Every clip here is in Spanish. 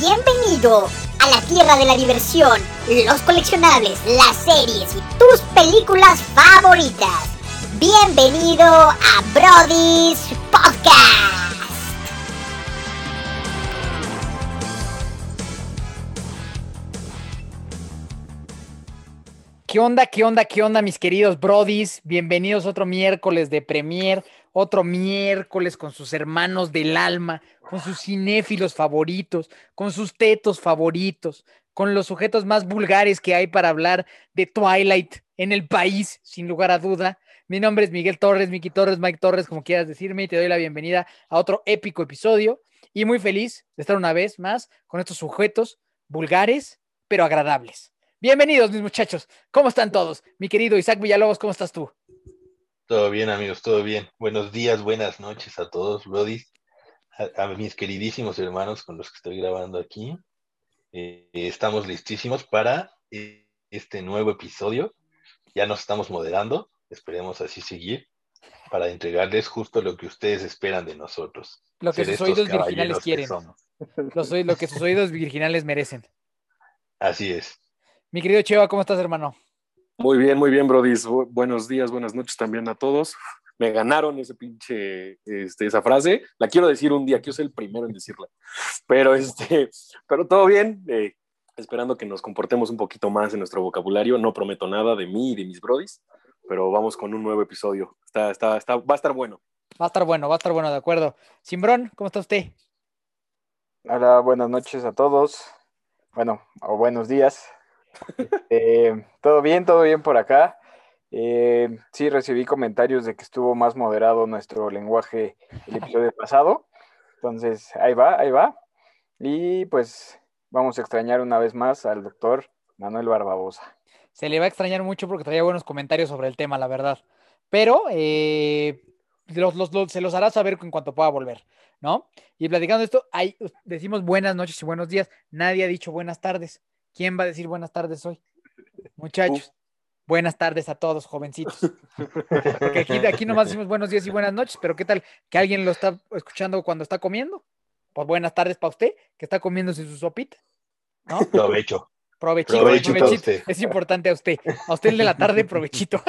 Bienvenido a la tierra de la diversión, los coleccionables, las series y tus películas favoritas. Bienvenido a Brody's Podcast. ¿Qué onda, qué onda, qué onda, mis queridos Brodis? Bienvenidos otro miércoles de Premier, otro miércoles con sus hermanos del alma, con sus cinéfilos favoritos, con sus tetos favoritos, con los sujetos más vulgares que hay para hablar de Twilight en el país, sin lugar a duda. Mi nombre es Miguel Torres, Miki Torres, Mike Torres, como quieras decirme, y te doy la bienvenida a otro épico episodio. Y muy feliz de estar una vez más con estos sujetos vulgares, pero agradables. Bienvenidos, mis muchachos. ¿Cómo están todos? Mi querido Isaac Villalobos, ¿cómo estás tú? Todo bien, amigos, todo bien. Buenos días, buenas noches a todos, Brody, a, a mis queridísimos hermanos con los que estoy grabando aquí. Eh, estamos listísimos para eh, este nuevo episodio. Ya nos estamos moderando, esperemos así seguir, para entregarles justo lo que ustedes esperan de nosotros. Lo que ser sus oídos virginales quieren. lo que sus oídos virginales merecen. Así es. Mi querido Cheva, ¿cómo estás, hermano? Muy bien, muy bien, Brodis. Bu- Buenos días, buenas noches también a todos. Me ganaron ese pinche, este, esa frase. La quiero decir un día, quiero ser el primero en decirla. Pero, este, pero todo bien. eh, esperando que nos comportemos un poquito más en nuestro vocabulario. No prometo nada de mí y de mis Brodis, pero vamos con un nuevo episodio. Está, está, está, va a estar bueno. Va a estar bueno, va a estar bueno, de acuerdo. Simbrón, ¿cómo está usted? Hola, buenas noches a todos. Bueno, o buenos días. Eh, todo bien, todo bien por acá. Eh, sí, recibí comentarios de que estuvo más moderado nuestro lenguaje el episodio pasado. Entonces, ahí va, ahí va. Y pues vamos a extrañar una vez más al doctor Manuel Barbabosa. Se le va a extrañar mucho porque traía buenos comentarios sobre el tema, la verdad. Pero eh, se los hará saber en cuanto pueda volver, ¿no? Y platicando esto, hay, decimos buenas noches y buenos días. Nadie ha dicho buenas tardes. ¿Quién va a decir buenas tardes hoy? Muchachos, buenas tardes a todos, jovencitos. Porque aquí, aquí nomás decimos buenos días y buenas noches, pero ¿qué tal que alguien lo está escuchando cuando está comiendo? Pues buenas tardes para usted, que está comiéndose su sopita. ¿No? Provecho. Provechito, provechito. Es importante a usted. A usted el de la tarde, provechito.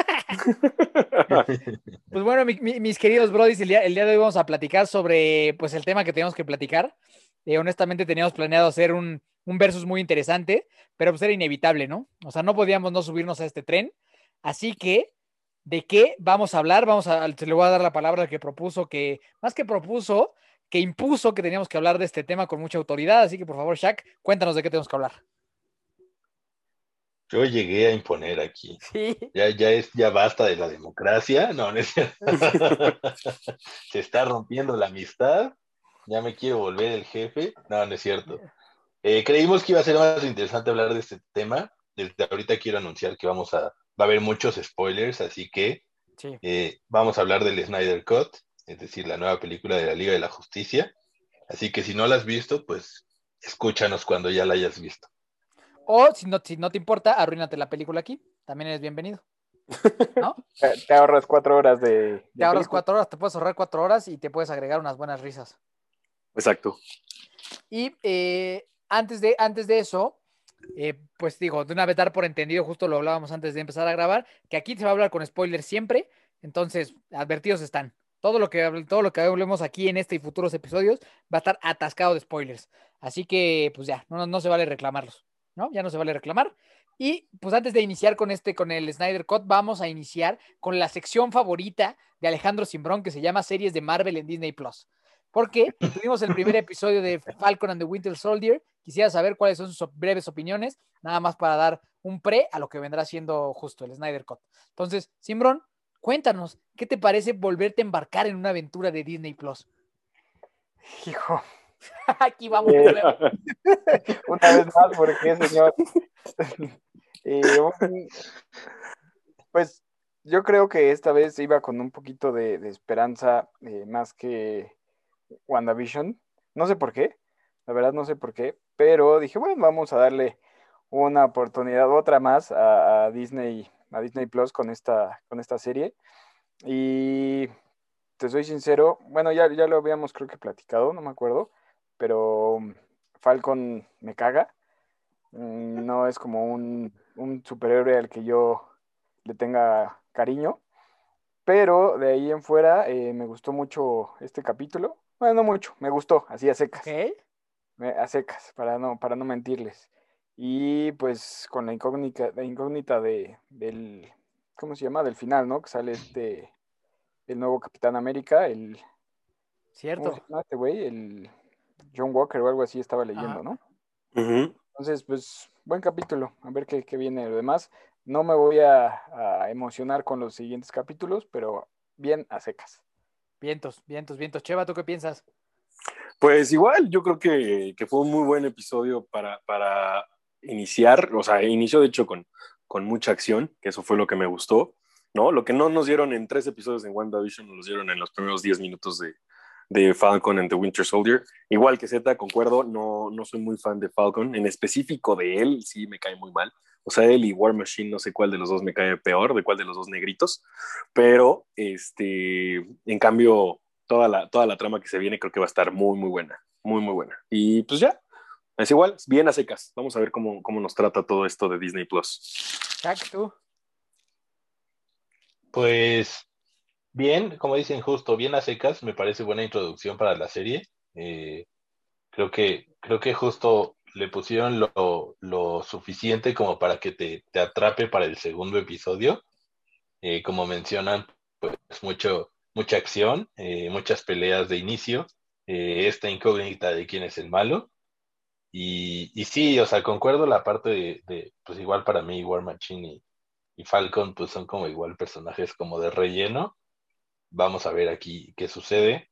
Pues bueno, mi- mi- mis queridos brodis, el día, el día de hoy vamos a platicar sobre pues el tema que teníamos que platicar. Eh, honestamente teníamos planeado hacer un, un versus muy interesante, pero pues era inevitable, ¿no? O sea, no podíamos no subirnos a este tren. Así que, ¿de qué vamos a hablar? Vamos a, se le voy a dar la palabra al que propuso, que más que propuso, que impuso que teníamos que hablar de este tema con mucha autoridad. Así que, por favor, Shaq, cuéntanos de qué tenemos que hablar. Yo llegué a imponer aquí. Sí. Ya, ya es, ya basta de la democracia. No, no es cierto. Se está rompiendo la amistad. Ya me quiero volver el jefe. No, no es cierto. Eh, creímos que iba a ser más interesante hablar de este tema. Desde ahorita quiero anunciar que vamos a, va a haber muchos spoilers, así que Sí. eh, vamos a hablar del Snyder Cut, es decir, la nueva película de la Liga de la Justicia. Así que si no la has visto, pues escúchanos cuando ya la hayas visto. O si no, si no te importa, arruínate la película aquí. También eres bienvenido. ¿No? Te, ahorras cuatro horas de... de Te ahorras película. cuatro horas, te puedes ahorrar cuatro horas y te puedes agregar unas buenas risas. Exacto. Y eh, antes, de, antes de eso, eh, pues digo, de una vez dar por entendido, justo lo hablábamos antes de empezar a grabar, que aquí se va a hablar con spoilers siempre. Entonces, advertidos están. Todo lo que todo lo que hablemos aquí en este y futuros episodios va a estar atascado de spoilers. Así que, pues ya, no- no se vale reclamarlos, ¿no? Ya no se vale reclamar. Y pues antes de iniciar con este, con el Snyder Cut, vamos a iniciar con la sección favorita de Alejandro Simbrón que se llama Series de Marvel en Disney Plus. Porque tuvimos el primer episodio de Falcon and the Winter Soldier. Quisiera saber cuáles son sus breves opiniones, nada más para dar un pre a lo que vendrá siendo justo el Snyder Cut. Entonces, Simbrón, cuéntanos, ¿qué te parece volverte a embarcar en una aventura de Disney Plus? Hijo, Aquí vamos. Eh, de nuevo. una vez más, ¿por qué, señor? Eh, pues yo creo que esta vez iba con un poquito de, de esperanza eh, más que WandaVision. No sé por qué, la verdad no sé por qué, pero dije, bueno, vamos a darle una oportunidad, otra más a, Disney, a Disney Plus con esta, con esta serie. Y te soy sincero, bueno, ya, ya lo habíamos creo que platicado, no me acuerdo, pero Falcon me caga. Mm, No es como un, un superhéroe al que yo le tenga cariño. Pero de ahí en fuera eh, me gustó mucho este capítulo. Bueno, no mucho, me gustó, así a secas. Me- a secas, para no, para no mentirles. Y pues con la incógnita, la incógnita de, del, ¿cómo se llama? Del final, ¿no? Que sale este, el nuevo Capitán América, el, ¿cómo Cierto. se llama este güey? El John Walker o algo así estaba leyendo, Ajá. ¿no? Entonces, pues, buen capítulo, a ver qué, qué viene lo demás. No me voy a, a emocionar con los siguientes capítulos, pero bien a secas. Vientos, vientos, vientos. Cheva, ¿tú qué piensas? Pues igual, yo creo que, que fue un muy buen episodio para, para iniciar, o sea, inició de hecho con, con mucha acción, que eso fue lo que me gustó, ¿no? Lo que no nos dieron en tres episodios en WandaVision, nos dieron en los primeros 10 minutos de, de Falcon and the Winter Soldier. Igual que Z, concuerdo, no, no soy muy fan de Falcon, en específico de él, sí me cae muy mal. O sea, él y War Machine, no sé cuál de los dos me cae peor, de cuál de los dos negritos, pero este, en cambio, toda la, toda la trama que se viene creo que va a estar muy, muy buena, muy, muy buena. Y pues ya, es igual, bien a secas. Vamos a ver cómo, cómo nos trata todo esto de Disney Plus. Tú. Pues bien, como dicen justo, bien a secas, me parece buena introducción para la serie. Eh, creo que, creo que justo le pusieron lo, lo suficiente como para que te, te atrape para el segundo episodio. Eh, como mencionan, pues mucho, mucha acción, eh, muchas peleas de inicio, eh, esta incógnita de quién es el malo. Y, y sí, o sea, concuerdo la parte de, de, pues igual para mí, War Machine y, y Falcon, pues son como igual personajes como de relleno. Vamos a ver aquí qué sucede.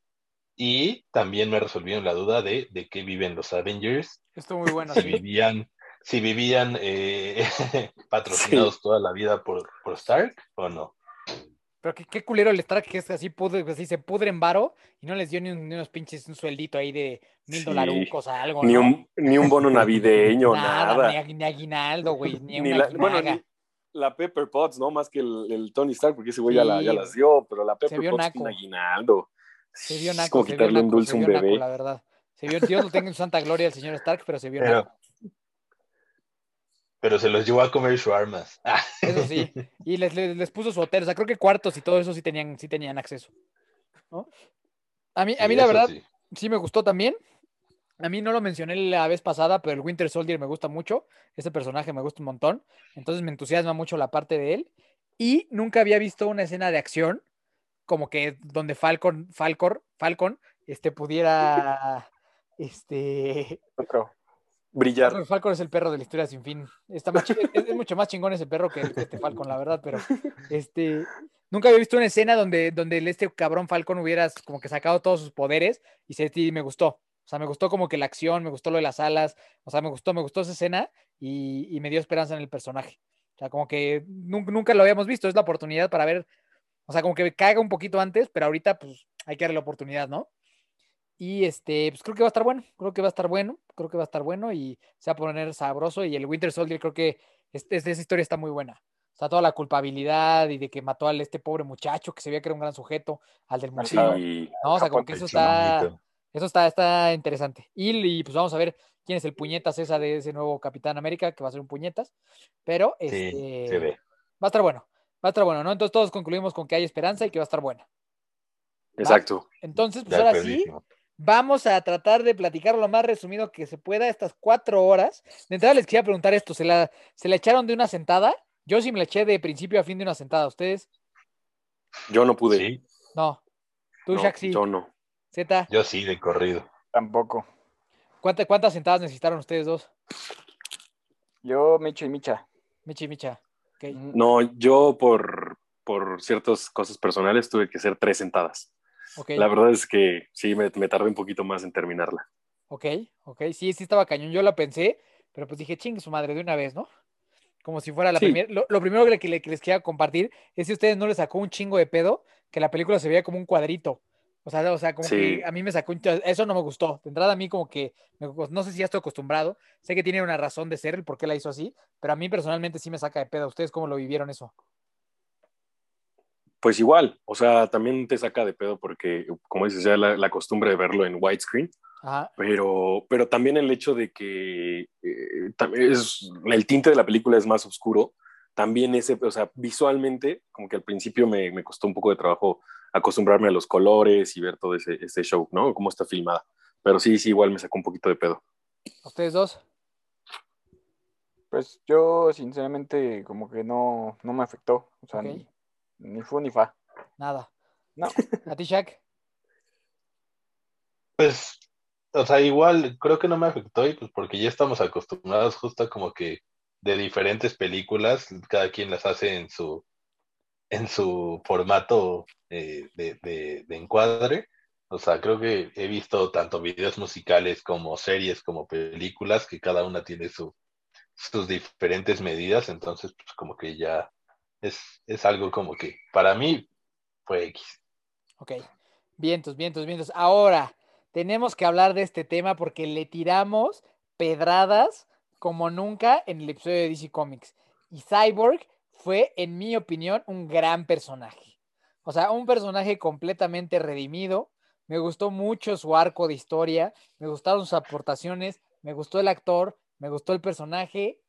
Y también me resolvieron la duda de, de qué viven los Avengers, Estuvo muy bueno. si sí. vivían, si vivían eh, patrocinados toda la vida por, por Stark o no. Pero qué, qué culero el Stark que es así, pudre, así se pudre en varo y no les dio ni, un- ni unos pinches un sueldito ahí de mil Sí. dolarucos o algo. Ni ¿no? un, ni un bono navideño, nada, nada. Ni, ag- ni aguinaldo, güey, ni, Ni una la, bueno, ni la Pepper Potts, ¿no? Más que el, el Tony Stark, porque ese güey ya, la- ya las dio, pero la Pepper Potts naco. sin aguinaldo. Se vio Es naco, como se vio quitarle un naco, dulce se a un vio naco, bebé. la verdad. Se vio, Dios lo tenga en su santa gloria el señor Stark, pero se vio Pero, naco. pero se los llevó a comer su armas. Ah, Eso sí. Y les, les, les puso su hotel. O sea, creo que cuartos y todo eso sí tenían, sí tenían acceso. ¿no? A mí, a mí sí, la verdad, sí. sí me gustó también. A mí no lo mencioné la vez pasada, pero el Winter Soldier me gusta mucho. Ese personaje me gusta un montón. Entonces me entusiasma mucho la parte de él. Y nunca había visto una escena de acción como que donde Falcon, Falcor, Falcon, este pudiera, este, Otro. Brillar. Falcon, Falcon es el perro de la historia sin fin. Está más chi- es, es mucho más chingón ese perro que, este Falcon, la verdad, pero este nunca había visto una escena donde, donde este cabrón Falcon hubiera como que sacado todos sus poderes y se, y me gustó. O sea, me gustó como que la acción, me gustó lo de las alas, o sea, me gustó, me gustó esa escena y, y me dio esperanza en el personaje. O sea, como que nun- nunca lo habíamos visto, es la oportunidad para ver, o sea, como que caiga un poquito antes, pero ahorita pues hay que darle la oportunidad, ¿no? Y este, pues creo que va a estar bueno, creo que va a estar bueno, creo que va a estar bueno y se va a poner sabroso. Y el Winter Soldier creo que este, esa historia está muy buena. O sea, toda la culpabilidad y de que mató al este pobre muchacho que se veía que era un gran sujeto, al del museo. Sí. No, o sea, como que eso está, eso está, está interesante. Y, y, pues vamos a ver quién es el puñetas esa de ese nuevo Capitán América, que va a ser un puñetas. Pero Sí, este, se ve. va a estar bueno, va a estar bueno, ¿no? Entonces todos concluimos con que hay esperanza y que va a estar buena. Exacto. Entonces, pues ahora sí. Vamos a tratar de platicar lo más resumido que se pueda estas cuatro horas. De entrada les quería preguntar esto, ¿se la, ¿se la echaron de una sentada? Yo sí me la eché de principio a fin de una sentada. ¿Ustedes? Yo no pude. Sí, No. Tú, No, Shaq, sí. Yo no. Zeta, yo sí, de corrido. Tampoco. ¿cuánta- ¿cuántas sentadas necesitaron ustedes dos? Yo, Micho y Micha. Michi, Micha. No, yo por, por ciertas cosas personales tuve que hacer tres sentadas. ok, La verdad es que sí, me, me tardé un poquito más en terminarla. ok, ok. Sí, sí estaba cañón. Yo la pensé, pero pues dije, chingue su madre de una vez, ¿no? Como si fuera la Sí. primera. Lo, lo primero que, le- que les quería compartir es si a ustedes no les sacó un chingo de pedo que la película se veía como un cuadrito. O sea, o sea, como Sí. que a mí me sacó, eso no me gustó. De entrada a mí como que, no sé si ya estoy acostumbrado, sé que tiene una razón de ser el por qué la hizo así, pero a mí personalmente sí me saca de pedo. ¿Ustedes cómo lo vivieron eso? Pues igual, o sea, también te saca de pedo porque, como dices, ya la, la costumbre de verlo en widescreen, Ajá. pero, pero también el hecho de que eh, es, el tinte de la película es más oscuro, también ese, o sea, visualmente, como que al principio me, me costó un poco de trabajo acostumbrarme a los colores y ver todo ese, ese show, ¿no? Cómo está filmada. Pero sí, sí, igual me sacó un poquito de pedo. ¿Ustedes dos? Pues yo, sinceramente, como que no, no me afectó. O sea, ni, ni fu ni fa. Nada. No. ¿A ti, Shaq? Pues, o sea, igual creo que no me afectó y pues porque ya estamos acostumbrados justo a como que de diferentes películas, cada quien las hace en su, en su formato eh, de, de, de encuadre. O sea, creo que he visto tanto videos musicales como series, como películas, que cada una tiene su, sus diferentes medidas, entonces pues como que ya es, es algo como que para mí fue X. Ok. Vientos, vientos, vientos. Ahora, tenemos que hablar de este tema porque le tiramos pedradas como nunca en el episodio de DC Comics. Y Cyborg fue, en mi opinión, un gran personaje. O sea, un personaje completamente redimido. Me gustó mucho su arco de historia, me gustaron sus aportaciones, me gustó el actor, me gustó el personaje.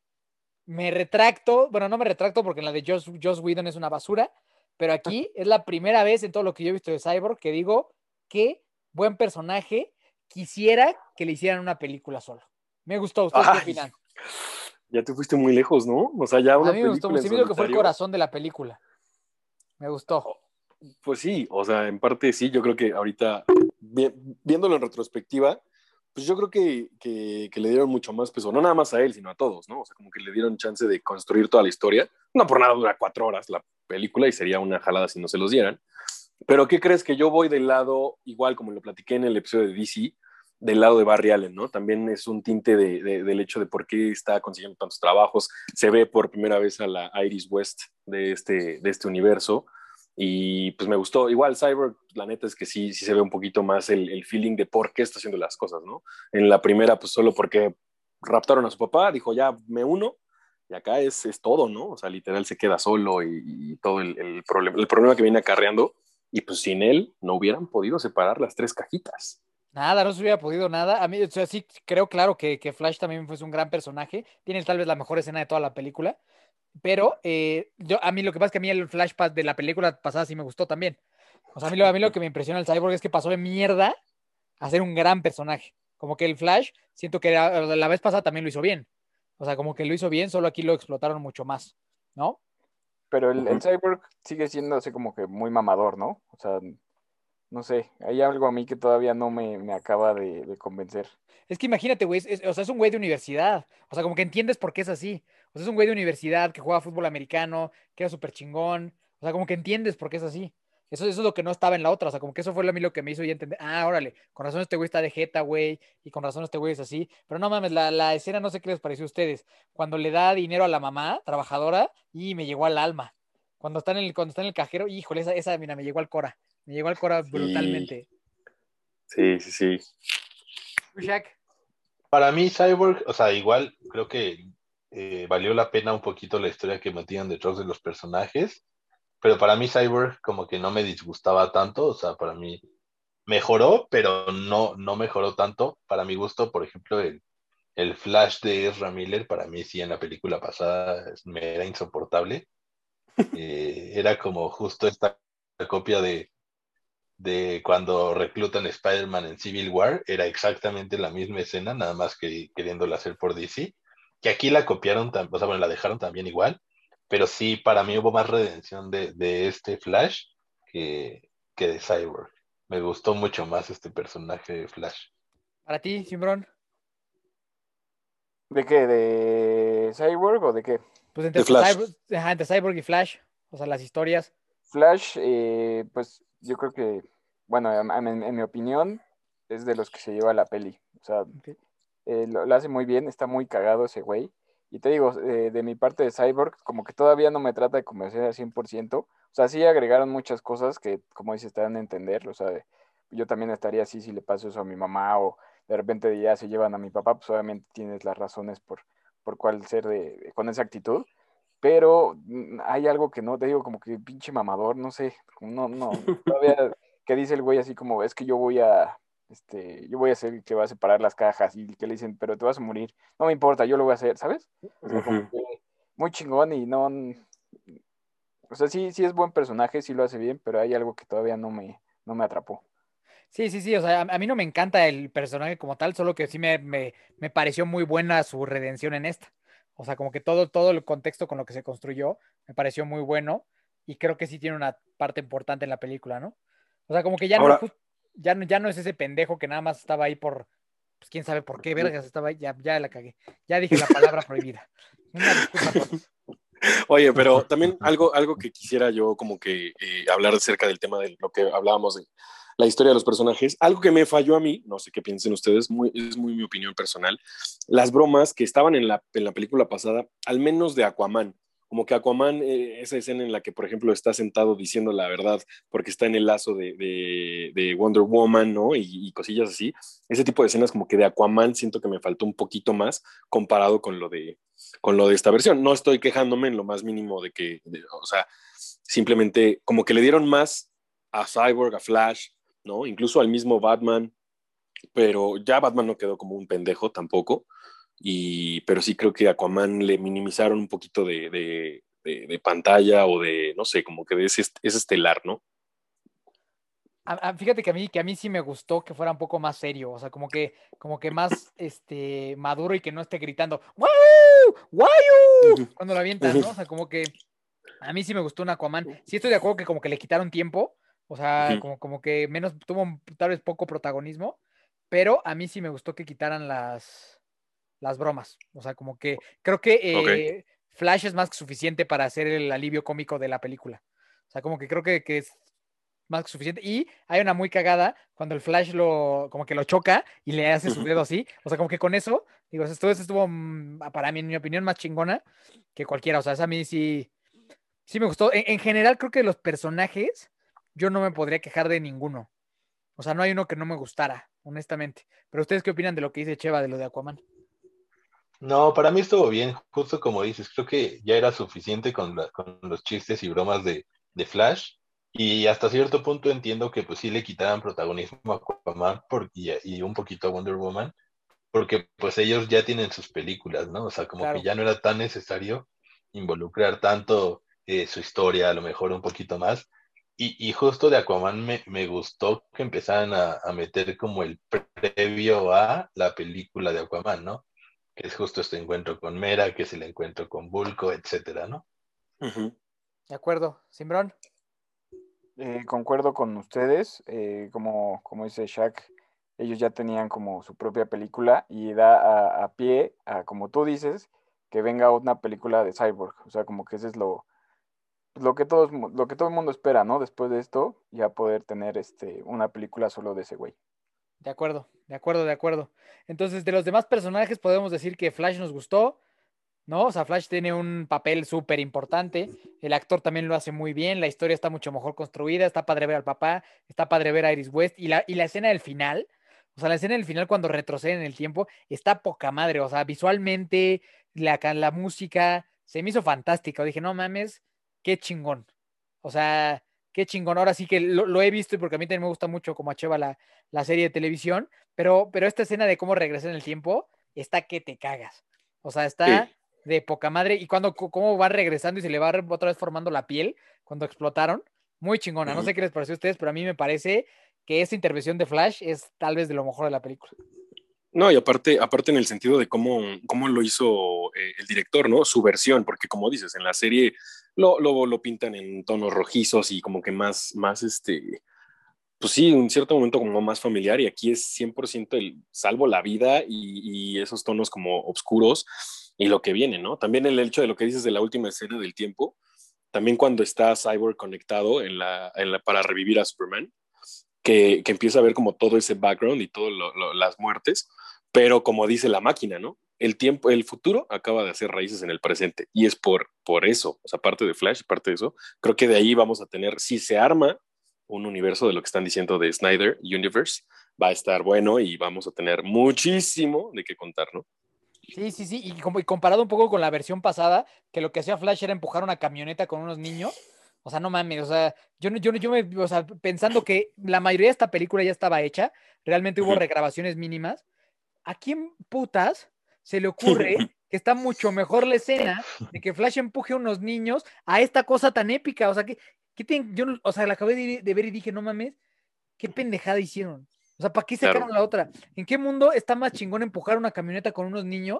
Me retracto, bueno, no me retracto porque en la de Joss, Joss Whedon es una basura, pero aquí es la primera vez en todo lo que yo he visto de Cyborg que digo que buen personaje, quisiera que le hicieran una película solo. Me gustó, ¿ustedes qué opinan? Ya te fuiste muy lejos, ¿no? O sea, ya una A mí me gustó, me hizo que fue el corazón de la película. Me gustó. Pues sí, o sea, en parte sí, yo creo que ahorita, vi- viéndolo en retrospectiva, pues yo creo que, que- que le dieron mucho más peso, no nada más a él, sino a todos, ¿no? O sea, como que le dieron chance de construir toda la historia. No por nada dura cuatro horas la película y sería una jalada si no se los dieran. Pero ¿qué crees que yo voy del lado, igual como lo platiqué en el episodio de DC, del lado de Barry Allen, ¿no? También es un tinte de- de- del hecho de por qué está consiguiendo tantos trabajos. Se ve por primera vez a la Iris West de este, de este universo. Y pues me gustó. Igual Cyborg, la neta es que sí, sí se ve un poquito más el, el feeling de por qué está haciendo las cosas, ¿no? En la primera, pues solo porque raptaron a su papá, dijo ya me uno. Y acá es, es todo, ¿no? O sea, literal se queda solo y, todo el, el, problema, el problema que viene acarreando. Y pues sin él no hubieran podido separar las tres cajitas. Nada, no se hubiera podido nada. A mí, o sea, sí creo, claro, que, que Flash también fue un gran personaje. Tiene tal vez la mejor escena de toda la película. Pero eh, yo, a mí lo que pasa es que a mí el flashback de la película pasada sí me gustó también. O sea, a mí, lo, a mí lo que me impresiona el Cyborg es que pasó de mierda a ser un gran personaje. Como que el Flash, siento que la vez pasada también lo hizo bien. O sea, como que lo hizo bien, solo aquí lo explotaron mucho más, ¿no? Pero el, el cyborg sigue siendo así como que muy mamador, ¿no? O sea, no sé, hay algo a mí que todavía no me, me acaba de, de convencer. Es que imagínate, güey, o sea, es un güey de universidad. O sea, como que entiendes por qué es así. O sea, es un güey de universidad que juega fútbol americano, que era súper chingón. O sea, como que entiendes por qué es así. Eso, eso es lo que no estaba en la otra. O sea, como que eso fue a mí lo que me hizo ya entender. Ah, órale, con razón este güey está de jeta, güey. Y con razón este güey es así. Pero no mames, la, la escena no sé qué les pareció a ustedes. Cuando le da dinero a la mamá, trabajadora, y me llegó al alma. Cuando está en el, cuando está en el cajero, híjole, esa, esa, mira, me llegó al cora. Me llegó al cora brutalmente. Sí, sí, sí. ¿Tú, Shaq? Para mí, Cyborg, o sea, igual creo que eh, valió la pena un poquito la historia que metían detrás de los personajes, pero para mí Cyborg como que no me disgustaba tanto, o sea, para mí mejoró, pero no, no mejoró tanto. Para mi gusto, por ejemplo, el, el Flash de Ezra Miller, para mí sí en la película pasada me era insoportable. Eh, era como justo esta copia de, de cuando reclutan a Spider-Man en Civil War, era exactamente la misma escena, nada más que queriéndola hacer por DC, que aquí la copiaron, o sea, bueno, la dejaron también igual, pero sí, para mí hubo más redención de, de este Flash que, que de Cyborg. Me gustó mucho más este personaje de Flash. Para ti, Simbrón. ¿De qué? ¿De cyborg o de qué? Pues entre, De Flash. Cyborg, ajá, entre Cyborg y Flash, o sea, las historias. Flash, eh, pues yo creo que, bueno, en, en- en mi opinión, es de los que se lleva la peli. O sea, eh, lo, lo hace muy bien, está muy cagado ese güey. Y te digo, eh, de mi parte de Cyborg, como que todavía no me trata de convencer al 100%. O sea, sí agregaron muchas cosas que, como dices, te dan a entender. O sea, yo también estaría así si le paso eso a mi mamá o de repente ya se llevan a mi papá, pues obviamente tienes las razones por, por cuál ser de, con esa actitud. Pero mm, hay algo que no, te digo, como que pinche mamador, no sé, no, no, todavía que dice el güey así como, es que yo voy a, este, yo voy a ser el que va a separar las cajas y que le dicen, pero te vas a morir, no me importa, yo lo voy a hacer, ¿sabes? O sea, como Ujú. que muy chingón y no, o sea, sí, sí es buen personaje, sí lo hace bien, pero hay algo que todavía no me, no me atrapó. Sí, sí, sí, o sea, a, a mí no me encanta el personaje como tal, solo que sí me, me, me pareció muy buena su redención en esta. O sea, como que todo, todo el contexto con lo que se construyó me pareció muy bueno y creo que sí tiene una parte importante en la película, ¿no? O sea, como que ya, Ahora- no, ya, no, ya no es ese pendejo que nada más estaba ahí por, pues quién sabe por qué vergas estaba ahí, ya, ya la cagué, ya dije la palabra prohibida. Una disculpa. Oye, pero también algo, algo que quisiera yo como que eh, hablar acerca del tema de lo que hablábamos de la historia de los personajes, algo que me falló a mí, no sé qué piensen ustedes, muy, es muy mi opinión personal, las bromas que estaban en la, en la película pasada, al menos de Aquaman, como que Aquaman, eh, esa escena en la que, por ejemplo, está sentado diciendo la verdad porque está en el lazo de, de, de Wonder Woman, ¿no? Y, y cosillas así, ese tipo de escenas como que de Aquaman siento que me faltó un poquito más comparado con lo de, con lo de esta versión. No estoy quejándome en lo más mínimo de que, de- o sea, simplemente como que le dieron más a Cyborg, a Flash, ¿no? Incluso al mismo Batman, pero ya Batman no quedó como un pendejo tampoco. Y, pero sí creo que a Aquaman le minimizaron un poquito de, de, de- de pantalla o de, no sé, como que de ese, ese estelar, ¿no? A- a- fíjate que a mí, que a mí sí me gustó que fuera un poco más serio, o sea, como que, como que más este, maduro y que no esté gritando ¡Wow! ¡Wow! Ujú. cuando lo avientan, ¿no? O sea, como que a mí sí me gustó un Aquaman. Sí estoy de acuerdo que como que le quitaron tiempo, o sea, como, como que menos, tuvo tal vez poco protagonismo, pero a mí sí me gustó que quitaran las, las bromas. O sea, como que creo que eh, Flash es más que suficiente para hacer el alivio cómico de la película. O sea, como que creo que, que es más que suficiente. Y hay una muy cagada cuando el Flash lo, como que lo choca y le hace su dedo así. O sea, como que con eso, digo, esto estuvo, mm, para mí, en mi opinión, más chingona que cualquiera. O sea, esa a mí sí, sí me gustó. En, en general, creo que los personajes, yo no me podría quejar de ninguno. O sea, no hay uno que no me gustara, honestamente. Pero ustedes qué opinan de lo que dice Cheva de lo de Aquaman? No, para mí estuvo bien, justo como dices, creo que ya era suficiente con, la- con los chistes y bromas de, de Flash y hasta cierto punto entiendo que pues sí le quitaran protagonismo a Aquaman por- y, y un poquito a Wonder Woman porque pues ellos ya tienen sus películas, ¿no? O sea, como Claro. que ya no era tan necesario involucrar tanto eh, su historia, a lo mejor un poquito más. Y, y justo de Aquaman me, me gustó que empezaran a, a meter como el previo a la película de Aquaman, ¿no? que es justo este encuentro con Mera, que es el encuentro con Bulko, etcétera, ¿no? De acuerdo, Simbrón. Eh, concuerdo con ustedes, eh, como, como dice Shaq, ellos ya tenían como su propia película y da a, a pie a, como tú dices, que venga una película de Cyborg. O sea, como que ese es lo, lo que todos, lo que todo el mundo espera, ¿no? Después de esto, ya poder tener este, una película solo de ese güey. De acuerdo, de acuerdo, de acuerdo. Entonces, de los demás personajes podemos decir que Flash nos gustó, ¿no? O sea, Flash tiene un papel súper importante, el actor también lo hace muy bien, la historia está mucho mejor construida, está padre ver al papá, está padre ver a Iris West y la, y la escena del final, o sea, la escena del final cuando retroceden en el tiempo está poca madre, o sea, visualmente, la, la música, se me hizo fantástica, dije, no mames, qué chingón. O sea, qué chingón. Ahora sí que lo, lo he visto y porque a mí también me gusta mucho como a Cheva la, la serie de televisión, pero, pero esta escena de cómo regresa en el tiempo está que te cagas. O sea, está Sí. de poca madre y cuando cómo va regresando y se le va otra vez formando la piel cuando explotaron, muy chingona. No sé qué les pareció a ustedes, pero a mí me parece que esta intervención de Flash es tal vez de lo mejor de la película. No, y aparte, aparte en el sentido de cómo, cómo lo hizo eh, el director, ¿no? Su versión, porque como dices, en la serie lo, lo, lo pintan en tonos rojizos y como que más, más este, pues sí, en cierto momento como más familiar y aquí es 100% el salvo la vida y, y esos tonos como oscuros y lo que viene, ¿no? También el hecho de lo que dices de la última escena del tiempo, también cuando está Cyborg conectado en la, en la, para revivir a Superman, que, que empieza a ver como todo ese background y todas las muertes, pero como dice la máquina, ¿no? El tiempo, el futuro acaba de hacer raíces en el presente y es por, por eso, o sea, parte de Flash, parte de eso, creo que de ahí vamos a tener, si se arma un universo de lo que están diciendo de Snyder Universe, va a estar bueno y vamos a tener muchísimo de qué contar, ¿no? Sí, sí, sí. Y, como, y comparado un poco con la versión pasada, que lo que hacía Flash era empujar una camioneta con unos niños. O sea, no mames, o sea, yo, no- yo, yo me, o sea, pensando que la mayoría de esta película ya estaba hecha, realmente hubo regrabaciones mínimas. ¿A quién putas se le ocurre que está mucho mejor la escena de que Flash empuje a unos niños a esta cosa tan épica? O sea, que, que tienen- yo, o sea, la acabé de, de ver y dije, no mames, qué pendejada hicieron. O sea, ¿para qué Claro. sacaron la otra? ¿En qué mundo está más chingón empujar una camioneta con unos niños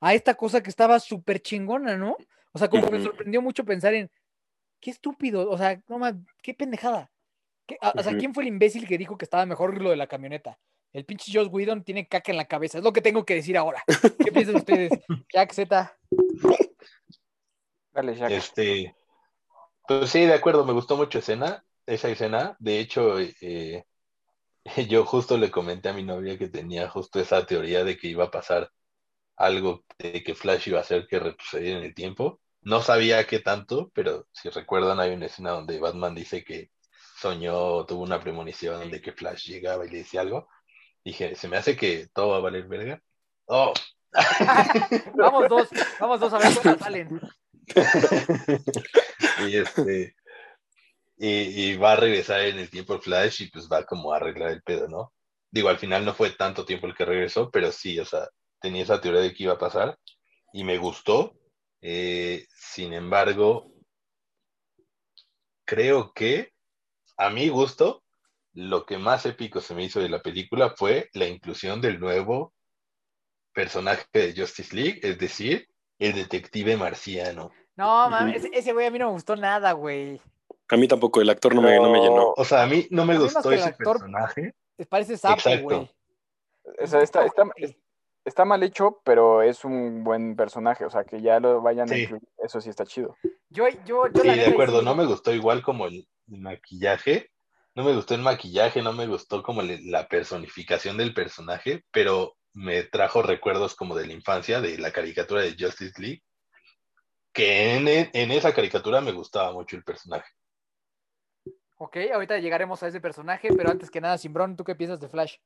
a esta cosa que estaba súper chingona, ¿no? O sea, como que me sorprendió mucho pensar en, qué estúpido, o sea, no mames, qué pendejada. ¿Qué- a- o sea. ¿quién fue el imbécil que dijo que estaba mejor lo de la camioneta? El pinche Joss Whedon tiene caca en la cabeza, es lo que tengo que decir ahora. ¿Qué piensan ustedes? Jack Z. Dale, Shaq. Este, pues sí, de acuerdo, me gustó mucho escena, esa escena. De hecho, eh, yo justo le comenté a mi novia que tenía justo esa teoría de que iba a pasar algo, de que Flash iba a hacer que retrocediera en el tiempo. No sabía qué tanto, pero si recuerdan, hay una escena donde Batman dice que soñó, tuvo una premonición de que Flash llegaba y le decía algo. Dije, se me hace que todo va a valer verga. Oh, Vamos dos, vamos dos a ver cuántas salen. y este y, y va a regresar en el tiempo Flash y pues va como a arreglar el pedo, ¿no? Digo, al final no fue tanto tiempo el que regresó, pero sí, o sea, tenía esa teoría de que iba a pasar y me gustó. Eh, sin embargo, creo que a mi gusto, lo que más épico se me hizo de la película fue la inclusión del nuevo personaje de Justice League, es decir, el detective marciano. No, mames, ese- ese güey a mí no me gustó nada, güey. A mí tampoco, el actor no me, no me llenó. O sea, a mí no me A gustó ese actor- personaje. Parece sapo, güey. O sea, está, está, está mal hecho, pero es un buen personaje. O sea, que ya lo vayan a incluir. Eso sí está chido. Yo, yo, yo Sí, la de acuerdo, no me gustó igual como el, el maquillaje, no me gustó el maquillaje, no me gustó como le- la personificación del personaje, pero me trajo recuerdos como de la infancia, de la caricatura de Justice League, que en, e- en esa caricatura me gustaba mucho el personaje. Ok, ahorita llegaremos a ese personaje, pero antes que nada, Simbrón, ¿tú qué piensas de Flash?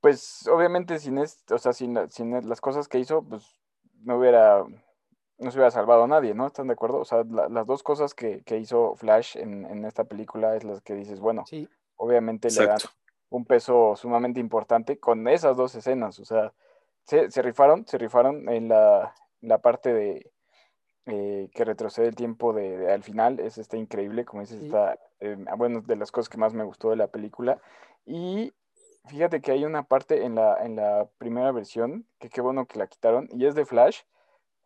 Pues obviamente sin es, o sea, sin, sin las cosas que hizo, pues no hubiera, no se hubiera salvado a nadie, ¿no? ¿Están de acuerdo? O sea, la- las dos cosas que, que hizo Flash en, en esta película es las que dices, bueno, Sí, obviamente le dan un peso sumamente importante con esas dos escenas. O sea, se, se rifaron, se rifaron en la, la parte de eh, que retrocede el tiempo de, de- al final. Es está increíble, como dices, Sí. está eh, bueno, de las cosas que más me gustó de la película. Y fíjate que hay una parte en la, en la primera versión, que qué bueno que la quitaron, y es de Flash.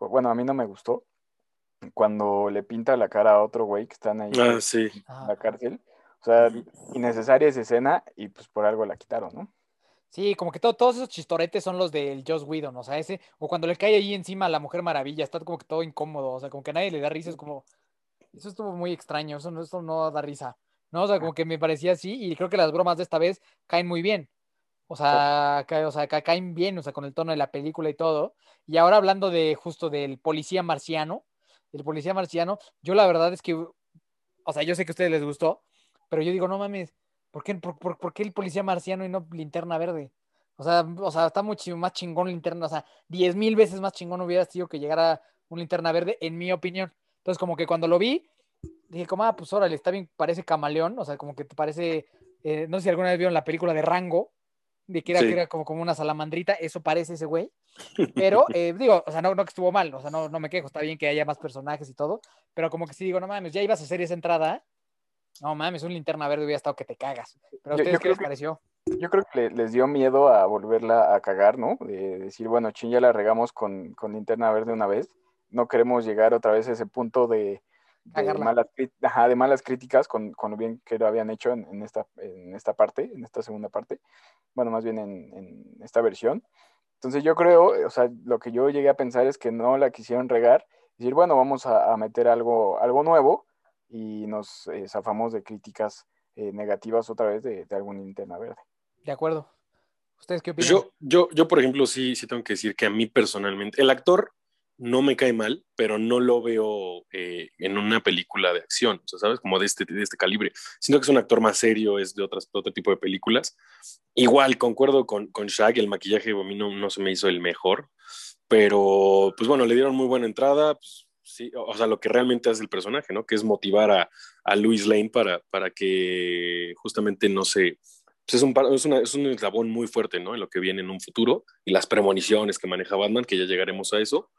Bueno, a mí no me gustó. Cuando le pinta la cara a otro güey que están ahí Ah, sí. en ajá. la cárcel. O sea, innecesaria esa escena y pues por algo la quitaron, ¿no? Sí, como que todo- todos esos chistoretes son los del Joss Whedon, o sea, ese, o cuando le cae ahí encima a la Mujer Maravilla, está como que todo incómodo, o sea, como que a nadie le da risa, es como, eso estuvo muy extraño, eso no, eso no da risa, ¿no? O sea, como que me parecía así, y creo que las bromas de esta vez caen muy bien, o sea, o sea, ca- caen bien, o sea, con el tono de la película y todo, y ahora hablando de justo del policía marciano, el policía marciano, yo la verdad es que, o sea, yo sé que a ustedes les gustó, pero yo digo, no mames, ¿Por qué, por, por- por qué el policía marciano y no linterna verde? O sea, o sea, está mucho más chingón linterna, o sea, diez mil veces más chingón hubiera sido que llegara un linterna verde, en mi opinión. Entonces, como que cuando lo vi, dije, como, ah, pues órale, está bien, parece camaleón, o sea, como que te parece, eh, no sé si alguna vez vieron la película de Rango, de que era, Sí. que era como, como una salamandrita, eso parece ese güey. Pero, eh, digo, o sea, no, no que estuvo mal, o sea, no, no me quejo, está bien que haya más personajes y todo, pero como que sí digo, no mames, ya ibas a hacer esa entrada, no mames, un linterna verde hubiera estado que te cagas. Pero a ustedes, yo ¿qué les que- pareció? Yo creo que le- les dio miedo a volverla a cagar, ¿no? De decir, bueno, chin, ya la regamos con, con linterna verde una vez. No queremos llegar otra vez a ese punto de, de malas, ajá, de malas críticas con, con lo bien que lo habían hecho en, en esta, en esta parte, en esta segunda parte. Bueno, más bien en, en esta versión. Entonces yo creo, o sea, lo que yo llegué a pensar es que no la quisieron regar. Decir, bueno, vamos a, a meter algo, algo nuevo y nos eh, zafamos de críticas eh, negativas otra vez de, de algún linterna verde. De acuerdo. ¿Ustedes qué opinan? yo, yo, yo, por ejemplo, sí, sí tengo que decir que a mí personalmente, el actor no me cae mal, pero no lo veo eh, en una película de acción, o sea, ¿sabes? Como de este, de este calibre. Siento que es un actor más serio, es de, otras, otro tipo de películas. Igual, concuerdo con, con Shaq, el maquillaje a mí no, no se me hizo el mejor, pero pues bueno, le dieron muy buena entrada, pues, sí, o sea, lo que realmente hace el personaje, ¿no? Que es motivar a, a Louis Lane para, para que justamente no se... Pues es, un, es, una- es un eslabón muy fuerte, ¿no? En lo que viene en un futuro y las premoniciones que maneja Batman, que ya llegaremos a eso,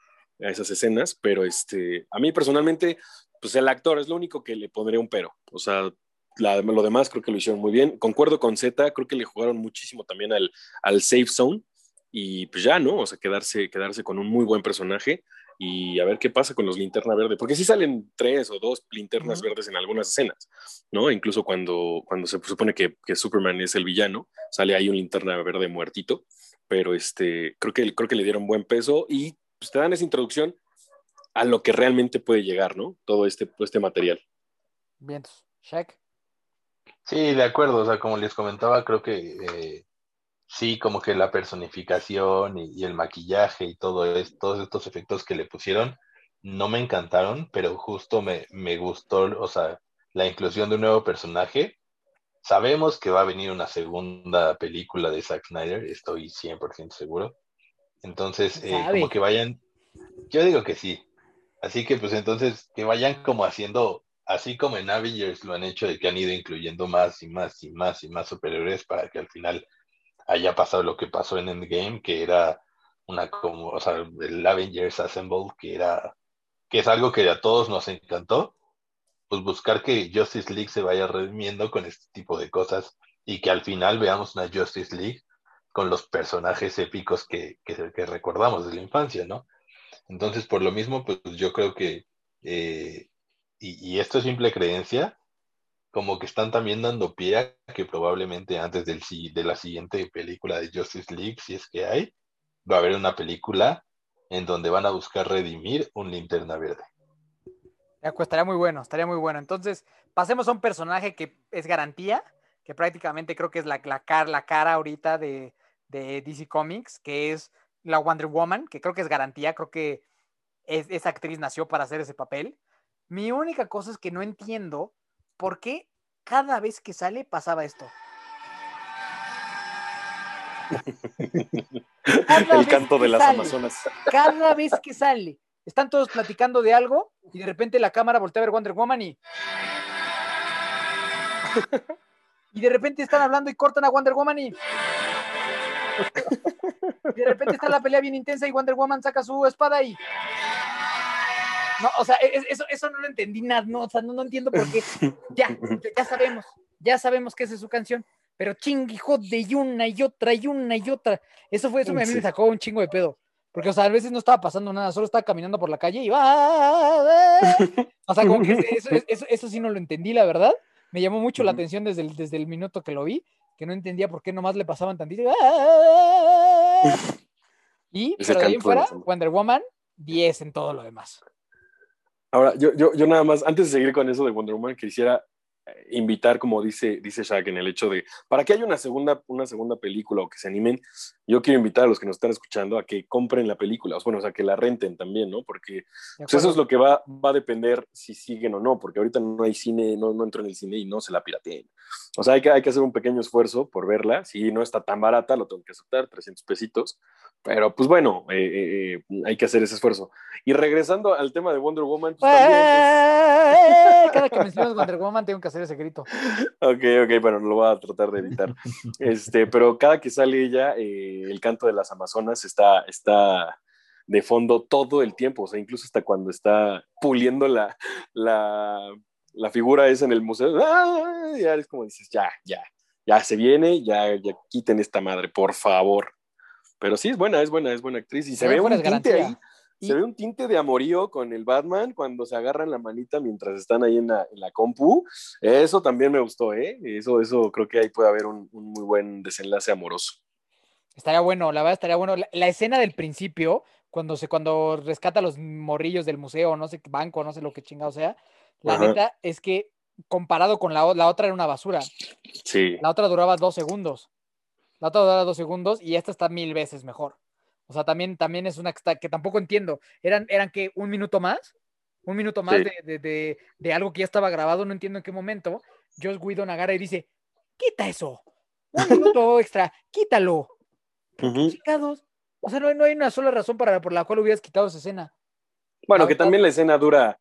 a esas escenas, pero este, a mí personalmente, pues el actor es lo único que le pondría un pero. O sea, la- lo demás creo que lo hicieron muy bien. Concuerdo con Z, creo que le jugaron muchísimo también al, al safe zone y pues ya, ¿no? O sea, quedarse, quedarse con un muy buen personaje y a ver qué pasa con los linterna verde, porque sí salen tres o dos linternas verdes en algunas escenas, ¿no? Incluso cuando, cuando se supone que, que Superman es el villano, sale ahí un linterna verde muertito, pero este, creo que, creo que le dieron buen peso y pues, te dan esa introducción a lo que realmente puede llegar, ¿no? Todo este, este material. Vientos. Shaq. Sí, de acuerdo, o sea, como les comentaba, creo que eh, sí, como que la personificación y, y el maquillaje y todo es, todos estos efectos que le pusieron no me encantaron, pero justo me, me gustó, o sea, la inclusión de un nuevo personaje. Sabemos que va a venir una segunda película de Zack Snyder, estoy 100% seguro. Entonces, eh, como que vayan, yo digo que sí. Así que pues entonces que vayan como haciendo, así como en Avengers lo han hecho, de que han ido incluyendo más y más y más y más superhéroes para que al final haya pasado lo que pasó en Endgame, que era una como, o sea, el Avengers Assemble, que era, que es algo que a todos nos encantó, pues buscar que Justice League se vaya redimiendo con este tipo de cosas y que al final veamos una Justice League con los personajes épicos que, que, recordamos de la infancia, ¿no? Entonces, por lo mismo, pues yo creo que, eh, y, esto es simple creencia, como que están también dando pie a que probablemente antes del, de la siguiente película de Justice League, si es que hay, va a haber una película en donde van a buscar redimir un linterna verde. Pues, estaría muy bueno, estaría muy bueno. Entonces, pasemos a un personaje que es garantía, que prácticamente creo que es la, la, la cara ahorita de, de DC Comics, que es la Wonder Woman, que creo que es garantía, creo que es- esa actriz nació para hacer ese papel. Mi única cosa es que no entiendo por qué cada vez que sale pasaba esto. Cada El canto de las sale. Amazonas. Cada vez que sale, están todos platicando de algo y de repente la cámara voltea a ver Wonder Woman y. Y de repente están hablando y cortan a Wonder Woman y. de repente está la pelea bien intensa y Wonder Woman saca su espada y. No, o sea, es- eso, eso no lo entendí nada, no, o sea, no, no entiendo por qué. Ya, ya- sabemos, ya sabemos que esa es su canción, pero ching, hijo de y una y otra y una y otra. Eso fue, eso a mí Sí. me sacó un chingo de pedo. Porque, o sea, a veces no estaba pasando nada, solo estaba caminando por la calle y va. O sea, como que eso, eso, eso- sí no lo entendí, la verdad. Me llamó mucho la atención desde el, desde el minuto que lo vi, que no entendía por qué nomás le pasaban tantito. Y, Ese pero de ahí fuera, Wonder Woman, 10 en todo lo demás. Ahora, yo, yo, yo nada más, antes de seguir con eso de Wonder Woman, quisiera invitar, como dice, dice Shaq, en el hecho de, para que haya una segunda, una segunda película o que se animen, yo quiero invitar a los que nos están escuchando a que compren la película, o bueno, o sea, que la renten también, ¿no? Porque ¿de pues eso es lo que va, va a depender si siguen o no, porque ahorita no hay cine, no, no entro en el cine y no se la pirateen. O sea, hay que, hay que hacer un pequeño esfuerzo por verla. Si no está tan barata, lo tengo que aceptar, 300 pesitos. Pero pues bueno, eh, eh, eh, hay que hacer ese esfuerzo. Y regresando al tema de Wonder Woman, pues también es- Cada que mencionas Wonder Woman tengo que hacer ese grito. Ok, ok, bueno, lo voy a tratar de evitar. Este, pero cada que sale ella, eh, el canto de las Amazonas está, está de fondo todo el tiempo, o sea, incluso hasta cuando está puliendo la, la, la figura esa en el museo, ¡ah! ya es como dices, ya, ya, ya se viene, ya, ya quiten esta madre, por favor. Pero sí, es buena, es buena, es buena actriz y se ve un tinte ahí. Y- Se ve un tinte de amorío con el Batman cuando se agarran la manita mientras están ahí en la, en la compu. Eso también me gustó, ¿eh? Eso, eso creo que ahí puede haber un, un muy buen desenlace amoroso. Estaría bueno, la verdad estaría bueno. La, la escena del principio, cuando se, cuando rescata a los morrillos del museo, no sé qué banco, no sé lo que chingado sea, la Ajá. neta es que comparado con la, la otra era una basura. Sí. La otra duraba dos segundos. La otra duraba dos segundos y esta está mil veces mejor. O sea, también, también es una que, está- que tampoco entiendo. ¿Eran, eran que un minuto más? Un minuto más Sí. de, de- de- de algo que ya estaba grabado, no entiendo en qué momento. Josh Guido agarra y dice, quita eso. Un minuto extra, quítalo. Chingados. O sea, no hay, no hay una sola razón para, por la cual hubieras quitado esa escena. Bueno, No, que también la escena dura,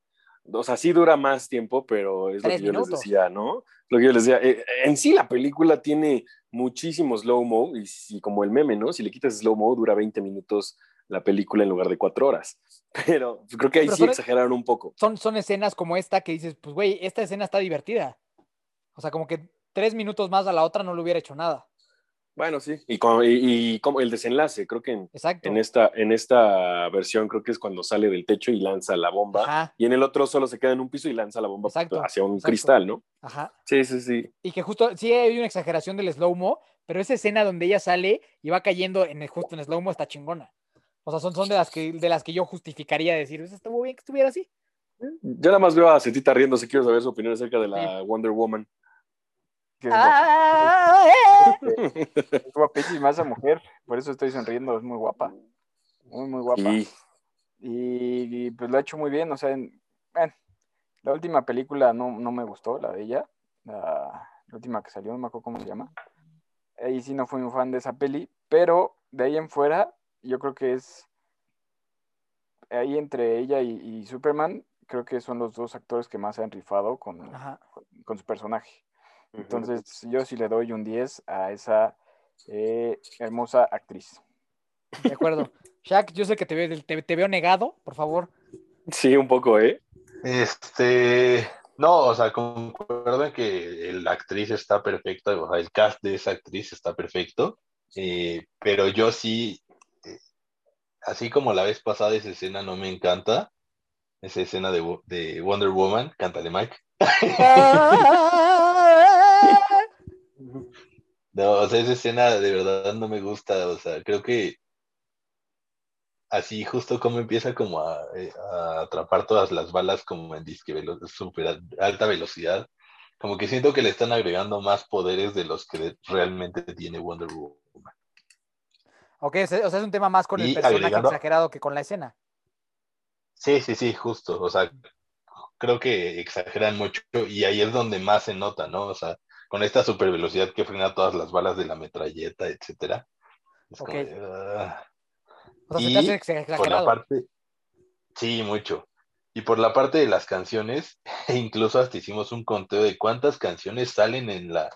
o sea, sí dura más tiempo, pero es lo que yo minutos. les decía, ¿no? Lo que yo les decía, eh, en sí la película tiene muchísimo slow-mo y, si- como el meme, ¿no? Si le quitas slow-mo dura 20 minutos la película en lugar de 4 horas. Pero creo que ahí Pero sí son- exageraron un poco. Son, son escenas como esta que dices, pues, güey, esta escena está divertida. O sea, como que tres minutos más a la otra no le hubiera hecho nada. Bueno, sí. Y, como, y, y como el desenlace, creo que en, Exacto. en esta, en esta versión creo que es cuando sale del techo y lanza la bomba. Ajá, Y en el otro solo se queda en un piso y lanza la bomba Exacto, hacia un exacto. cristal, ¿no? ajá. Sí, sí, sí. Y que justo, sí hay una exageración del slow-mo, pero esa escena donde ella sale y va cayendo en el, justo en slow-mo está chingona. O sea, son, son de, las que, de las que yo justificaría decir, "Pues, estuvo bien que estuviera así. Yo nada más veo a Cetita riéndose, quiero saber su opinión acerca de la Wonder Woman. Que es Ah, eh. Es guapísima esa mujer, por eso estoy sonriendo, es muy guapa. Muy, muy guapa. Y Y, y, pues lo ha hecho muy bien, o sea, en- la última película no, no me gustó, la de ella, la, la última que salió, no me acuerdo cómo se llama. Ahí sí no fui un fan de esa peli, pero de ahí en fuera, yo creo que es, ahí entre ella y, y Superman, creo que son los dos actores que más se han rifado con, con su personaje. Entonces, yo sí le doy un 10 a esa eh, hermosa actriz. De acuerdo. Shaq, yo sé que te veo, te, te veo negado, por favor. sí, un poco, ¿eh? Este, no, o sea, concuerdo en que la actriz está perfecta, o sea, el cast de esa actriz está perfecto, eh, pero yo sí, eh, así como la vez pasada esa escena no me encanta, esa escena de, de Wonder Woman, cántale Mike. No, o sea, esa escena de verdad no me gusta, o sea, creo que así justo como empieza como a, eh, a atrapar todas las balas como en disque velo- super alta velocidad, como que siento que le están agregando más poderes de los que realmente tiene Wonder Woman. Ok, o sea, es un tema más con el personaje agregando- exagerado que con la escena. Sí, sí, sí, justo, o sea, creo que exageran mucho y ahí es donde más se nota, ¿no? O sea, con esta super velocidad que frena todas las balas de la metralleta, etcétera. Es como Ok. de. O sea, se Y te hace ex- por la parte, sí, mucho. Y por la parte de las canciones, incluso hasta hicimos un conteo de cuántas canciones salen en la,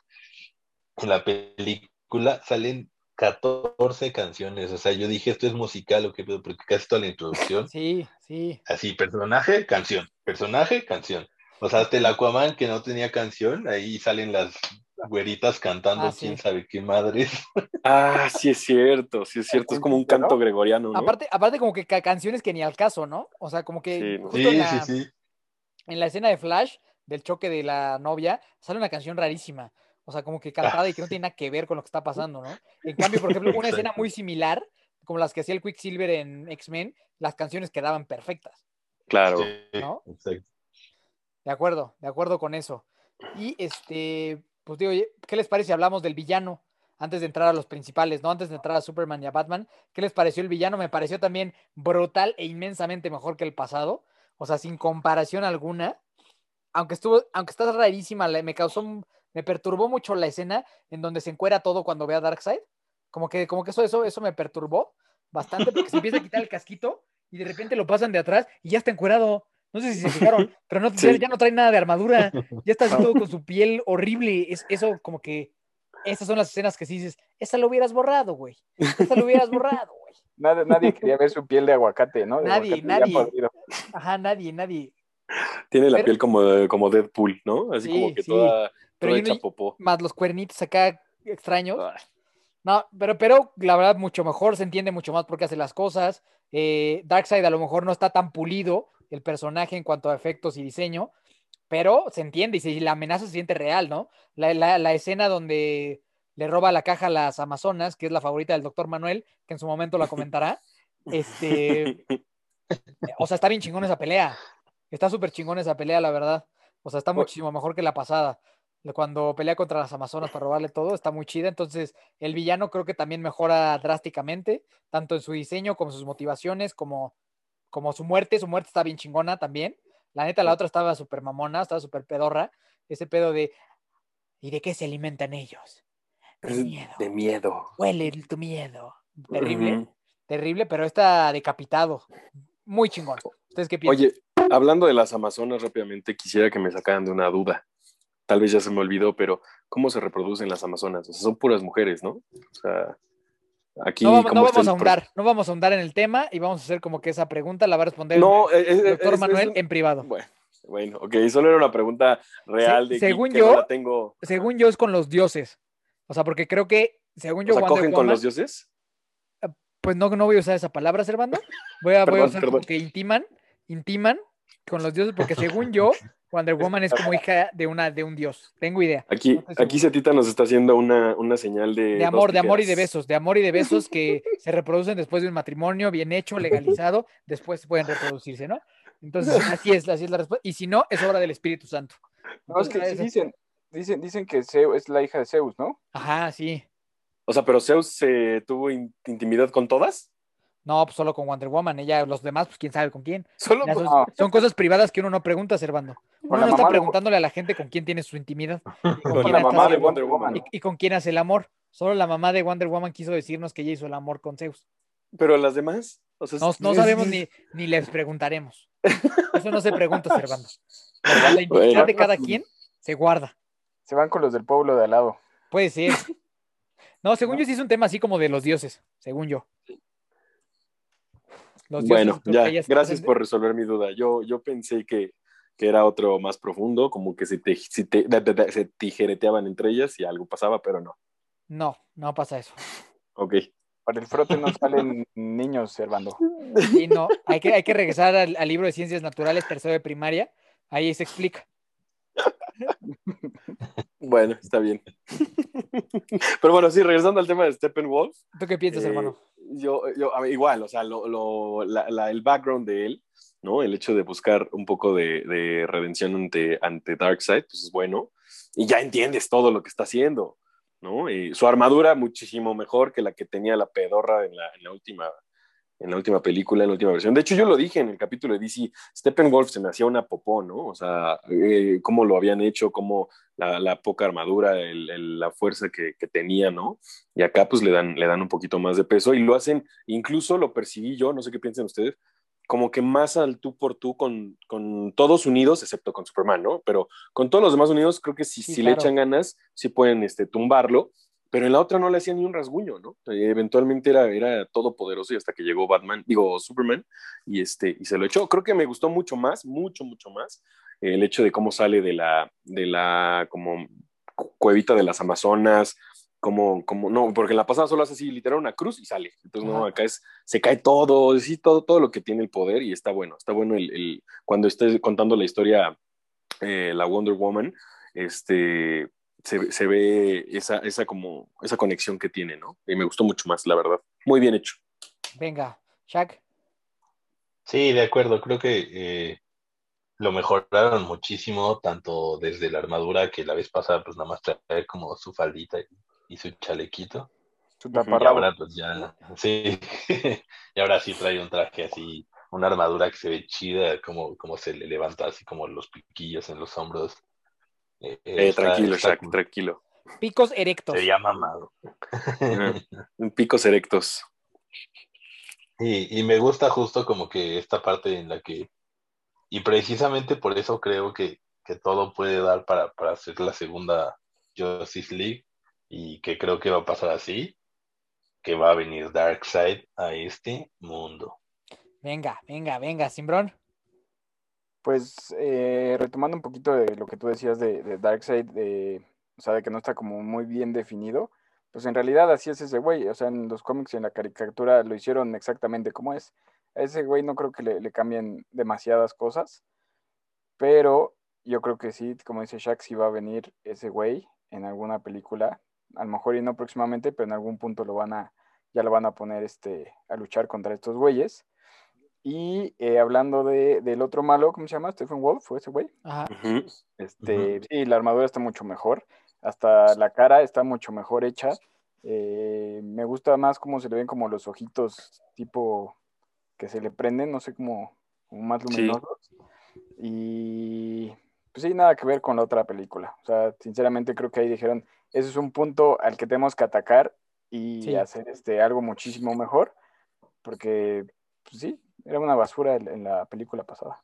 en la película. Salen 14 canciones. O sea, yo dije, esto es musical o qué pedo, porque casi toda la introducción, Sí, sí. así, personaje, canción, personaje, canción. O sea, hasta el Aquaman que no tenía canción, ahí salen las güeritas cantando Ah, sí. quién sabe qué madres. Ah, sí es cierto, sí es cierto. Es como un canto gregoriano, ¿no? Aparte, aparte como que ca- canciones que ni al caso, ¿no? O sea, como que Sí, justo en, Sí, la, sí, sí. en la escena de Flash, del choque de la novia, sale una canción rarísima. O sea, como que cantada y que no tiene nada que ver con lo que está pasando, ¿no? En cambio, por ejemplo, una escena muy similar, como las que hacía el Quicksilver en X-Men, las canciones quedaban perfectas. Claro. Exacto. De acuerdo, de acuerdo con eso. Y este, pues digo, ¿qué les parece si hablamos del villano? Antes de entrar a los principales, ¿no? Antes de entrar a Superman y a Batman, ¿qué les pareció el villano? Me pareció también brutal e inmensamente mejor que el pasado. O sea, sin comparación alguna. Aunque estuvo, aunque está rarísima, me causó, me perturbó mucho la escena en donde se encuera todo cuando ve a Darkseid. Como que, como que eso, eso, eso me perturbó bastante porque se empieza a quitar el casquito y de repente lo pasan de atrás y ya está encuerado. No sé si se fijaron, pero no, ya- Sí. ya no trae nada de armadura. Ya está así todo con su piel horrible. Es, eso como que... Estas son las escenas que sí dices, esa lo hubieras borrado, güey. Esa lo hubieras borrado, güey. Nadie, nadie quería ver su piel de aguacate, ¿no? De Nadie, aguacate nadie. Ajá, nadie, nadie. Tiene la Pero- piel como, como Deadpool, ¿no? Así Sí, como que sí. toda, Pero toda yo no- hecha popó. Más los cuernitos acá extraños. Ah, No, pero, pero la verdad mucho mejor, se entiende mucho más por qué hace las cosas. Eh, Darkseid a lo mejor no está tan pulido el personaje en cuanto a efectos y diseño, pero se entiende y se- la amenaza se siente real, ¿no? La, la- la escena donde le roba la caja a las Amazonas, que es la favorita del doctor Manuel, que en su momento la comentará. Este, o sea, está bien chingón esa pelea. Está súper chingón esa pelea, la verdad. O sea, está muchísimo mejor que la pasada. Cuando pelea contra las Amazonas para robarle todo, está muy chida. Entonces, el villano creo que también mejora drásticamente, tanto en su diseño como sus motivaciones, como, como su muerte. Su muerte está bien chingona también. La neta, la otra estaba súper mamona, estaba súper pedorra. Ese pedo de, ¿y de qué se alimentan ellos? De miedo. De miedo. Huele el- tu miedo. Terrible, terrible, pero está decapitado. Muy chingón. ¿Ustedes qué piensan? Oye, hablando de las Amazonas rápidamente, quisiera que me sacaran de una duda. Tal vez ya se me olvidó, pero ¿cómo se reproducen las Amazonas? O sea, son puras mujeres, ¿no? O sea, aquí... no vamos, ¿cómo no vamos a ahondar, no vamos a ahondar en el tema y vamos a hacer como que esa pregunta la va a responder No, el es- doctor es- Manuel es- en privado. Bueno, bueno, ok, solo era una pregunta real de según que yo- no la tengo... Según yo es con los dioses. O sea, porque creo que, según O yo, sea, Wonder ¿cogen con los dioses? pues no, no voy a usar esa palabra, Servando. Voy a, voy a usar como que intiman, intiman con los dioses, porque según yo, Wonder Woman es como hija de una, de un dios. Tengo idea. Aquí, No aquí. Setita nos está haciendo una, una señal de... De amor, de amor y de besos, de amor y de besos que se reproducen después de un matrimonio bien hecho, legalizado, después pueden reproducirse, ¿no? Entonces, así es, así es la respuesta. Y si no, es obra del Espíritu Santo. No, es que sí dicen, dicen, dicen que Zeus es la hija de Zeus, ¿no? Ajá, sí. O sea, pero Zeus se tuvo in- intimidad con todas. No, pues solo con Wonder Woman. Ella, los demás, pues quién sabe con quién. Solo con- son, No. son cosas privadas que uno no pregunta, Servando. Uno no está de- preguntándole a la gente con quién tiene su intimidad y con, la mamá de Wonder Woman. y, y con quién hace el amor. Solo la mamá de Wonder Woman quiso decirnos que ella hizo el amor con Zeus. Pero las demás. O sea, No, sabemos ni, ni les preguntaremos. Eso no se pregunta, Servando. La, intimidad Bueno. de cada quien se guarda. Se van con los del pueblo de al lado. Puede ser. No, según yo sí es un tema así como de los dioses, según yo. Los Bueno, ya, gracias por resolver mi duda. Yo, yo pensé que, que era otro más profundo, como que se, te, si te- da- da- da- se tijereteaban entre ellas y algo pasaba, pero no. No, no pasa eso. Ok. Para el frote no salen niños, Servando. Sí, no, hay que, hay que regresar al, al libro de ciencias naturales, tercero de primaria. Ahí se explica. Bueno, está bien. pero bueno, sí, regresando al tema de Steppenwolf. ¿Tú qué piensas, Eh, hermano? Yo, yo ver, igual, o sea, lo, lo- la- la- el background de él, ¿no? El hecho de buscar un poco de, de redención ante, ante Darkseid, pues es bueno. Y ya entiendes todo lo que está haciendo, ¿no? Y su armadura muchísimo mejor que la que tenía la pedorra en la, en la última en la última película, en la última versión. De hecho, yo lo dije en el capítulo de DC, Steppenwolf se me hacía una popó, ¿no? O sea, eh, cómo lo habían hecho, cómo la, la poca armadura, el- el- la fuerza que, que tenía, ¿no? Y acá pues le dan, le dan un poquito más de peso y lo hacen, incluso lo percibí yo, no sé qué piensan ustedes, como que más al tú por tú con, con todos unidos, excepto con Superman, ¿no? Pero con todos los demás unidos, creo que si, Sí, si le claro. echan ganas, sí pueden este, tumbarlo, pero en la otra no le hacían ni un rasguño, ¿no? Eh, eventualmente era, era todopoderoso y hasta que llegó Batman, digo Superman, y, este, y se lo echó. Creo que me gustó mucho más, mucho, mucho más, eh, el hecho de cómo sale de la, de la como cu- cuevita de las Amazonas, como, como, no, porque en la pasada solo hace así, literal, una cruz y sale. Entonces, no, acá es, se cae todo, sí, todo, todo lo que tiene el poder y está bueno, está bueno el, el- cuando esté contando la historia, eh, la Wonder Woman, este, se, se ve esa, esa como, esa conexión que tiene, ¿no? Y me gustó mucho más, la verdad. Muy bien hecho. Venga, Shaq. Sí, de acuerdo. Creo que eh, lo mejoraron muchísimo, tanto desde la armadura que la vez pasada, pues nada más trae como su faldita y, y su chalequito. Su Y ahora pues ya, sí, y ahora sí trae un traje así, una armadura que se ve chida, como, como se le levanta así como los piquillos en los hombros. Eh, eh, está- tranquilo, está Shaq, cool. tranquilo. Picos erectos. Sería mamado. Picos erectos. Y, y me gusta justo como que esta parte en la que, y precisamente por eso creo que, que todo puede dar para, para hacer la segunda Justice League, y que creo que va a pasar así, que va a venir Darkseid a este mundo. Venga, venga, venga, Simbrón. Pues eh, retomando un poquito de lo que tú decías de, Darkseid, de, o sea, de que no está como muy bien definido, pues en realidad así es ese güey, o sea, en los cómics y en la caricatura lo hicieron exactamente como es. A ese güey no creo que le, le cambien demasiadas cosas, pero yo creo que sí, como dice Shaq, sí va a venir ese güey en alguna película, a lo mejor y no próximamente, pero en algún punto lo van a, ya lo van a poner este, a luchar contra estos güeyes. Y eh, hablando de, del otro malo, ¿cómo se llama? Stephen Wolf, ¿fue ese güey? Ajá. Este, sí, la armadura está mucho mejor. Hasta la cara está mucho mejor hecha. Eh, me gusta más cómo se le ven como los ojitos tipo que se le prenden, no sé, como, como más Sí. luminosos. Y pues sí, nada que ver con la otra película. O sea, sinceramente creo que ahí dijeron, ese es un punto al que tenemos que atacar y Sí. hacer este, algo muchísimo mejor. Porque, pues sí, era una basura en, la película pasada.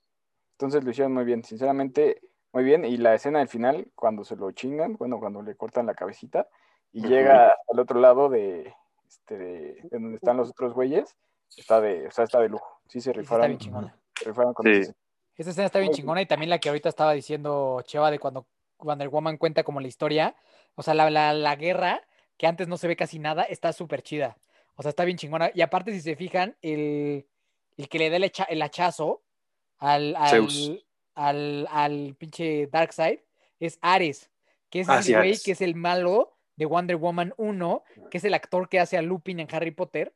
Entonces lo hicieron muy bien, sinceramente, muy bien. Y la escena del final, cuando se lo chingan, bueno, cuando le cortan la cabecita y llega al otro lado de, este, de, de donde están los otros güeyes, está de, o sea, está de lujo. Sí se sí, está rifaron, bien chingona. se rifaron con Sí. Esa escena está bien chingona y también la que ahorita estaba diciendo Cheva de cuando Wonder Woman cuenta como la historia. O sea, la, la, la guerra, que antes no se ve casi nada, está súper chida. O sea, está bien chingona. Y aparte, si se fijan, el, el que le da el, hacha- el hachazo al, al, al, al pinche Darkseid es Ares, que es Ah, el sí, güey que es el malo de Wonder Woman 1, que es el actor que hace a Lupin en Harry Potter.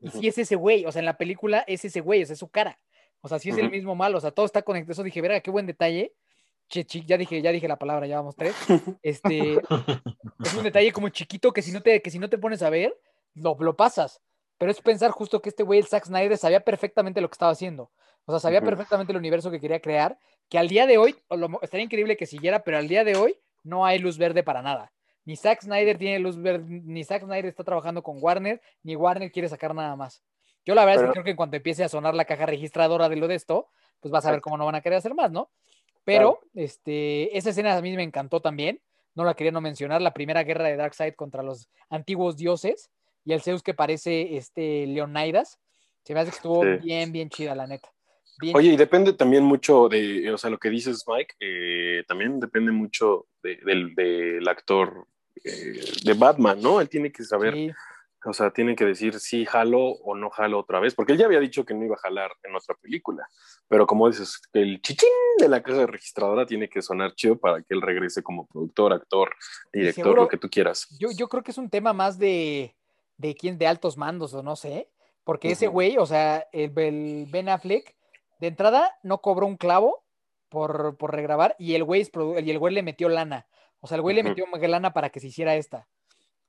Y sí es ese güey, o sea, en la película es ese güey, o sea, es su cara. O sea, sí es el mismo malo, o sea, todo está conectado. Eso dije, verga, qué buen detalle. Che, chi- ya dije, ya dije la palabra, ya vamos tres. Este, es un detalle como chiquito que si no te, que si no te pones a ver, lo, lo pasas. Pero es pensar justo que este güey, el Zack Snyder, sabía perfectamente lo que estaba haciendo. O sea, sabía perfectamente el universo que quería crear, que al día de hoy, lo estaría increíble que siguiera, pero al día de hoy no hay luz verde para nada. Ni Zack Snyder tiene luz verde, ni Zack Snyder está trabajando con Warner, ni Warner quiere sacar nada más. Yo la verdad es que creo que en cuanto empiece a sonar la caja registradora de lo de esto, pues vas a ver cómo no van a querer hacer más, ¿no? Pero este, esa escena a mí me encantó también. No la quería no mencionar. La primera guerra de Darkseid contra los antiguos dioses y el Zeus que parece este Leonidas. Se me hace que estuvo Sí. bien, bien chida, la neta. Bien Oye, y depende también mucho de, o sea, lo que dices, Mike, eh, también depende mucho de- del, del actor eh, de Batman, ¿no? Él tiene que saber, Sí, o sea, tiene que decir si jalo o no jalo otra vez, porque él ya había dicho que no iba a jalar en otra película, pero como dices, el chichín de la caja registradora tiene que sonar chido para que él regrese como productor, actor, director, seguro- lo que tú quieras. yo, yo creo que es un tema más de, de quién, de altos mandos o no sé. Porque ese güey, o sea, el, el Ben Affleck, de entrada no cobró un clavo por, por regrabar y el güey y el güey le metió lana. O sea, el güey le metió lana para que se hiciera esta.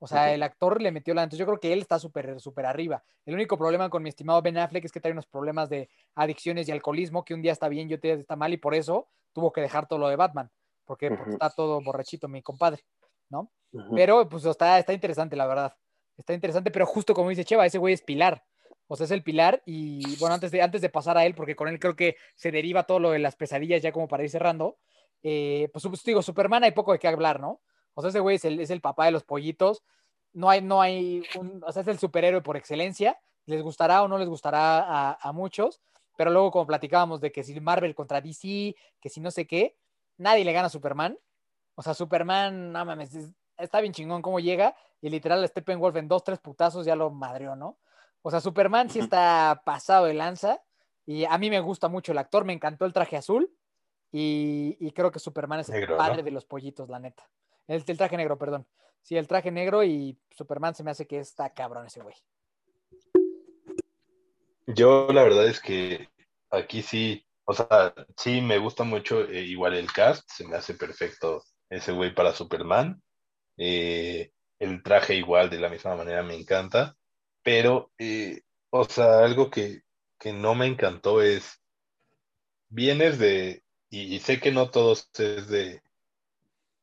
O sea, el actor le metió lana. Entonces yo creo que él está súper, súper arriba. El único problema con mi estimado Ben Affleck es que trae unos problemas de adicciones y alcoholismo, que un día está bien y otro día está mal, y por eso tuvo que dejar todo lo de Batman. Porque, porque Ujú. está todo borrachito, mi compadre, ¿no? Pero pues está, está interesante, la verdad. Está interesante, pero justo como dice Cheva, ese güey es pilar. O sea, es el pilar y bueno, antes de, antes de pasar a él, porque con él creo que se deriva todo lo de las pesadillas ya como para ir cerrando, eh, pues pues, digo, Superman hay poco de qué hablar, ¿no? O sea, ese güey es el, es el papá de los pollitos. No hay, no hay, o sea, es el superhéroe por excelencia. Les gustará o no les gustará a, muchos, pero luego como platicábamos de que si Marvel contra DC, que si no sé qué, nadie le gana a Superman. O sea, Superman, no mames, es- está bien chingón cómo llega y literal Steppenwolf en dos, tres putazos ya lo madreó, ¿no? O sea, Superman sí está pasado de lanza y a mí me gusta mucho el actor, me encantó el traje azul y, y creo que Superman es el padre de los pollitos, la neta. El, el traje negro, perdón. Sí, el traje negro y Superman se me hace que está cabrón ese güey. Yo la verdad es que aquí sí, o sea, sí me gusta mucho eh, igual el cast, se me hace perfecto ese güey para Superman. Eh, el traje igual de la misma manera me encanta, pero, eh, o sea, algo que, que no me encantó es, vienes de, y, sé que no todos es de,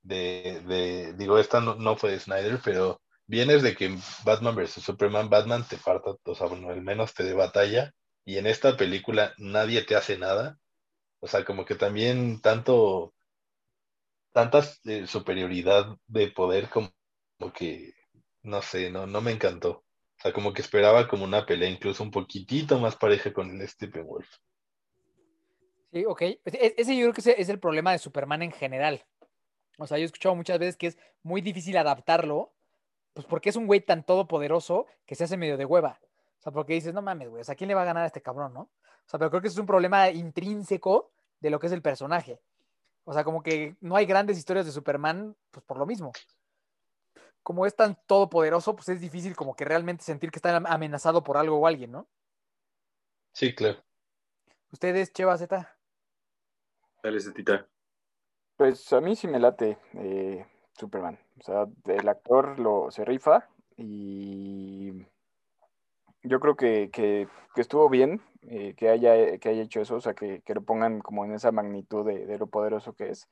de, de digo, esta no, no fue de Snyder, pero vienes de que Batman vs. Superman, Batman te falta, o sea, bueno, al menos te dé batalla, y en esta película nadie te hace nada. O sea, como que también tanto, tanta eh, superioridad de poder como, como que, no sé, no, no me encantó. O sea, como que esperaba como una pelea incluso un poquitito más pareja con el Steppenwolf. Sí, ok. E- e- Ese yo creo que es el problema de Superman en general. O sea, yo he escuchado muchas veces que es muy difícil adaptarlo, pues porque es un güey tan todopoderoso que se hace medio de hueva. O sea, porque dices, no mames, güey, o sea, ¿quién le va a ganar a este cabrón, no? O sea, pero creo que es un problema intrínseco de lo que es el personaje. O sea, como que no hay grandes historias de Superman, pues por lo mismo. Como es tan todopoderoso, pues es difícil como que realmente sentir que está amenazado por algo o alguien, ¿no? Sí, claro. Ustedes, Cheva Z. Dale, Zetita. Pues a mí sí me late eh, Superman. O sea, el actor lo se rifa y yo creo que, que- que estuvo bien eh, que haya, que haya hecho eso, o sea, que, que lo pongan como en esa magnitud de, de lo poderoso que es.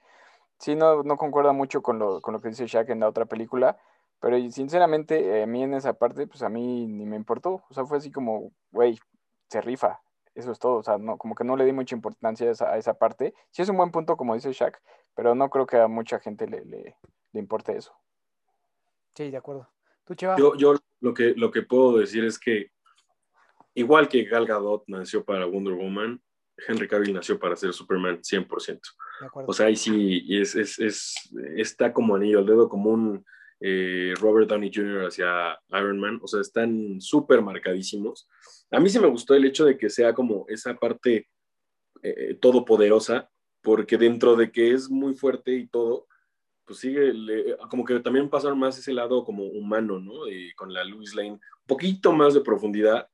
Sí, no, no concuerda mucho con lo, con lo que dice Shaq en la otra película, pero sinceramente eh, a mí en esa parte, pues a mí ni me importó. O sea, fue así como, güey, se rifa. eso es todo. O sea, no, como que no le di mucha importancia a esa, a esa parte. Sí es un buen punto, como dice Shaq, pero no creo que a mucha gente le, le, le importe eso. Sí, de acuerdo. ¿Tú, Cheva? Yo, yo lo, que, lo que puedo decir es que, igual que Gal Gadot nació para Wonder Woman, Henry Cavill nació para ser Superman 100%. De acuerdo. O sea, ahí sí es, es, es, está como anillo al dedo, como un eh, Robert Downey Jr. hacia Iron Man. O sea, están súper marcadísimos. A mí sí me gustó el hecho de que sea como esa parte eh, todopoderosa, porque dentro de que es muy fuerte y todo, pues sigue, como que también pasaron más ese lado como humano, ¿no? Con la Louis Lane, un poquito más de profundidad.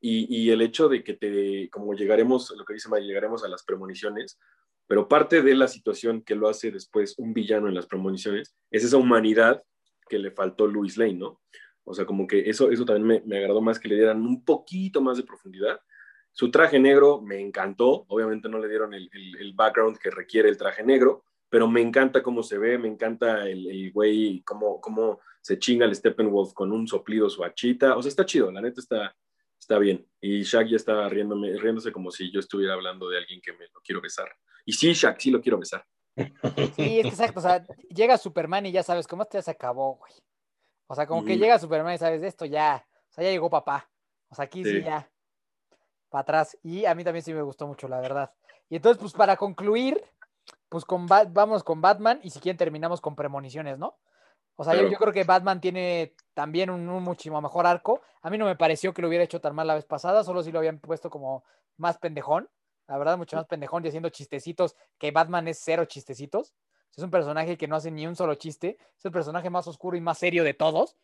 Y, el hecho de que te, como llegaremos, lo que dice llegaremos a las premoniciones, pero parte de la situación que lo hace después un villano en las premoniciones es esa humanidad que le faltó Louis Lane, ¿no? O sea, como que eso, eso también me, me agradó más que le dieran un poquito más de profundidad. Su traje negro me encantó, obviamente no le dieron el, el- background que requiere el traje negro, pero me encanta cómo se ve, me encanta el, el güey, cómo, cómo se chinga el Steppenwolf con un soplido su hachita, o sea, está chido, la neta está, está bien. Y Shaq ya está riéndome, riéndose como si yo estuviera hablando de alguien que me lo quiero besar. Y sí, Shaq, sí lo quiero besar. Sí, es que exacto. O sea, llega Superman y ya sabes, cómo este ya se acabó, güey. O sea, como que llega Superman y sabes, esto ya, o sea, ya llegó papá. O sea, aquí sí, Sí. ya, para atrás. Y a mí también sí me gustó mucho, la verdad. Y entonces, pues para concluir, pues con vamos con Batman y si quieren terminamos con premoniciones, ¿no? O sea, yo- creo que Batman tiene también un, un muchísimo mejor arco. A mí no me pareció que lo hubiera hecho tan mal la vez pasada, solo si lo habían puesto como más pendejón. La verdad, mucho más pendejón y haciendo chistecitos, que Batman es cero chistecitos. Es un personaje que no hace ni un solo chiste. Es el personaje más oscuro y más serio de todos.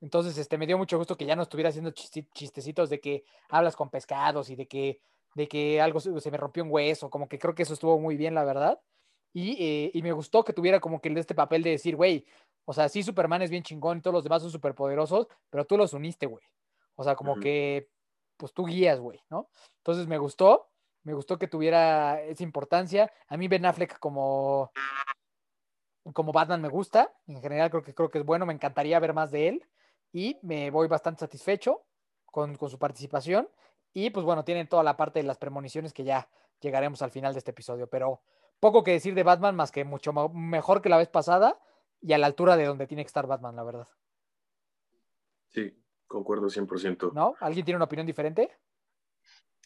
Entonces, este, me dio mucho gusto que ya no estuviera haciendo chistecitos de que hablas con pescados y de que, de que algo se, se me rompió un hueso. Como que creo que eso estuvo muy bien, la verdad. Y, eh, y me gustó que tuviera como que este papel de decir, güey, o sea, sí, Superman es bien chingón y todos los demás son superpoderosos, pero tú los uniste, güey. O sea, como Ujú. que, pues tú guías, güey, ¿no? Entonces me gustó, me gustó que tuviera esa importancia. A mí Ben Affleck como, como Batman me gusta, en general creo que, creo que es bueno, me encantaría ver más de él y me voy bastante satisfecho con, con su participación. Y pues bueno, tienen toda la parte de las premoniciones que ya llegaremos al final de este episodio, pero poco que decir de Batman más que mucho mejor que la vez pasada y a la altura de donde tiene que estar Batman, la verdad. Sí, concuerdo 100%. ¿No? ¿Alguien tiene una opinión diferente?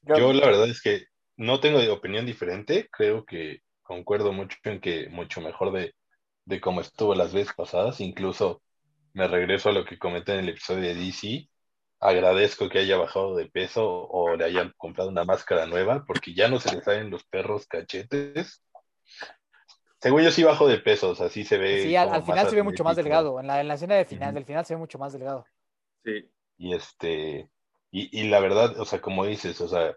Yo la verdad es que no tengo opinión diferente, creo que concuerdo mucho en que mucho mejor de, de cómo estuvo las veces pasadas, incluso me regreso a lo que comenté en el episodio de DC, agradezco que haya bajado de peso o le hayan comprado una máscara nueva, porque ya no se le salen los perros cachetes. Según yo sí bajo de peso, o sea, sí se ve Sí, al, final se ve mucho más delgado. En la, en la escena de final, del final se ve mucho más delgado. Sí, Y este, y, y la verdad, o sea, como dices, o sea,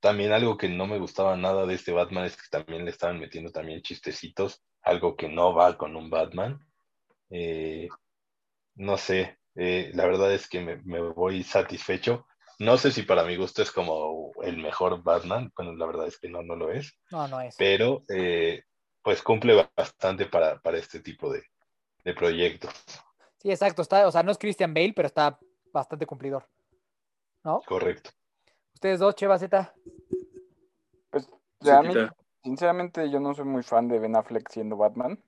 también algo que no me gustaba nada de este Batman es que también le estaban metiendo también chistecitos, algo que no va con un Batman. Eh, no sé, eh, la verdad es que me, me voy satisfecho. No sé si para mi gusto es como el mejor Batman, bueno, la verdad es que no, no lo es, No, no es. pero eh, pues cumple bastante para, para este tipo de, de proyectos, Sí, exacto. Está, o sea, no es Christian Bale, pero está bastante cumplidor. ¿No? correcto. Ustedes dos, Cheva Z. Pues, a mí, sinceramente, yo no soy muy fan de Ben Affleck siendo Batman,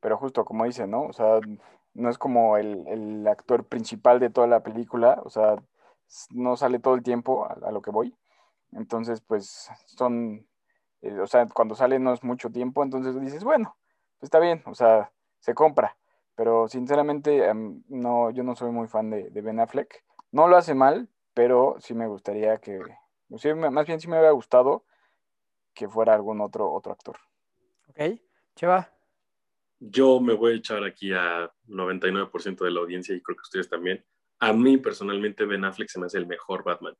pero justo como dice, ¿no? O sea, no es como el, el actor principal de toda la película, o sea, no sale todo el tiempo a, a lo que voy. Entonces, pues, son, eh, o sea, cuando sale no es mucho tiempo, entonces dices, bueno, pues está bien, o sea, se compra. Pero sinceramente, em, no, yo no soy muy fan de, de Ben Affleck. No lo hace mal, pero sí me gustaría que, sí, me- más bien sí me hubiera gustado que fuera algún otro, otro actor. ¿Ok? Cheva. Yo me voy a echar aquí a 99% de la audiencia y creo que ustedes también. A mí personalmente Ben Affleck se me hace el mejor Batman.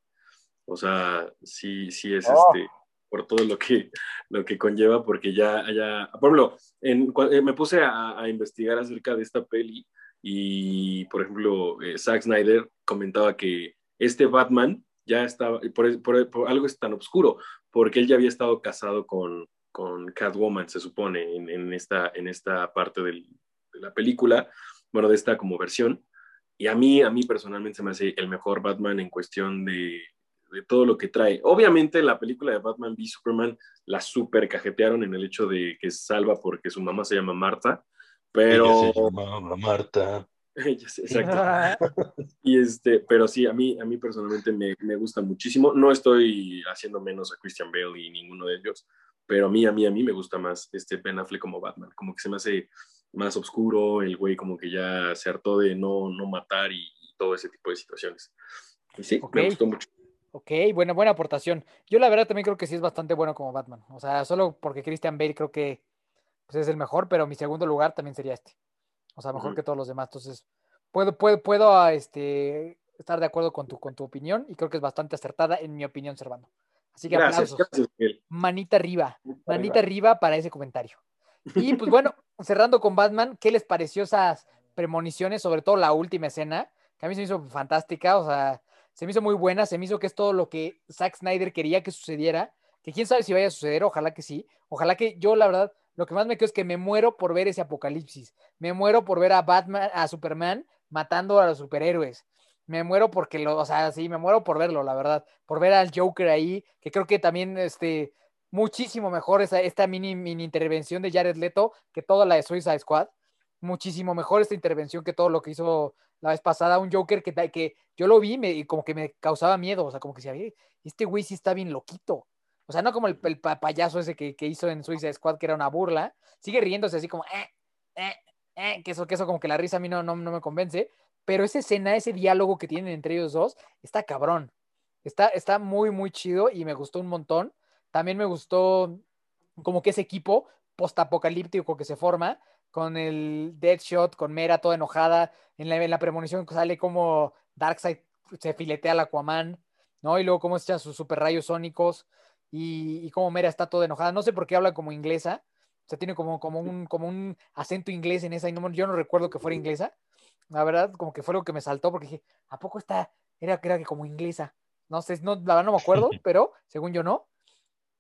O sea, sí, sí es Oh. este, por todo lo que, lo que conlleva, porque ya, ya, por ejemplo, en, eh, me puse a, a investigar acerca de esta peli y, por ejemplo, eh, Zack Snyder comentaba que este Batman ya estaba, por, por- por algo es tan oscuro, porque él ya había estado casado con, con Catwoman, se supone, en, en esta, en esta parte del- de la película, bueno, de esta como versión. Y a mí, a mí personalmente se me hace el mejor Batman en cuestión de, de todo lo que trae. Obviamente la película de Batman v Superman la super cajetearon en el hecho de que salva porque su mamá se llama Marta, pero... Ella se llamaba Marta. Exacto. Y este, pero sí, a mí, a mí personalmente me, me gusta muchísimo. No estoy haciendo menos a Christian Bale y ninguno de ellos, pero a mí, a mí, a mí me gusta más este Ben Affleck como Batman. Como que se me hace más oscuro, el güey como que ya se hartó de no, no matar y, y todo ese tipo de situaciones. Y sí, Ok. me gustó mucho. Ok, buena, buena aportación. Yo la verdad también creo que sí es bastante bueno como Batman. O sea, solo porque Christian Bale creo que pues, es el mejor, pero mi segundo lugar también sería este. O sea, mejor que todos los demás. Entonces, puedo, puedo, puedo ah, este, estar de acuerdo con tu, con tu opinión y creo que es bastante acertada en mi opinión, Servando. Así que Gracias, aplausos. gracias, Miguel. Manita arriba. Arriba. Manita arriba para ese comentario. Y pues bueno, cerrando con Batman, ¿qué les pareció esas premoniciones, sobre todo la última escena? Que a mí se me hizo fantástica, o sea, se me hizo muy buena, se me hizo que es todo lo que Zack Snyder quería que sucediera, que quién sabe si vaya a suceder, ojalá que sí, ojalá que yo la verdad, lo que más me quedo es que me muero por ver ese apocalipsis, me muero por ver a Batman, a Superman matando a los superhéroes, me muero porque lo, o sea, sí, me muero por verlo, la verdad, por ver al Joker ahí, que creo que también, este, muchísimo mejor esa, esta mini, mini intervención de Jared Leto que toda la de Suicide Squad. Muchísimo mejor esta intervención que todo lo que hizo la vez pasada. Un Joker que, que yo lo vi me- y como que me causaba miedo. O sea, como que "Oye, este güey sí está bien loquito. O sea, no como el, el pa- payaso ese que, hizo en Suicide Squad, que era una burla. Sigue riéndose así como, eh, eh, eh, que eso, que eso como que la risa a mí no, no, no me convence. Pero esa escena, ese diálogo que tienen entre ellos dos, está cabrón. Está, está muy, muy chido y me gustó un montón. También me gustó como que ese equipo postapocalíptico que se forma con el Deadshot, con Mera toda enojada. En la, premonición sale como Darkseid se filetea al Aquaman, ¿no? Y luego cómo echa sus super rayos sónicos y, y cómo Mera está toda enojada. No sé por qué habla como inglesa. O sea, tiene como, como, un, como un acento inglés en esa. Y no, yo no recuerdo que fuera inglesa. La verdad, como que fue lo que me saltó porque dije, ¿a poco está? Era, era que como inglesa. No sé, no, la verdad no me acuerdo, pero según yo no.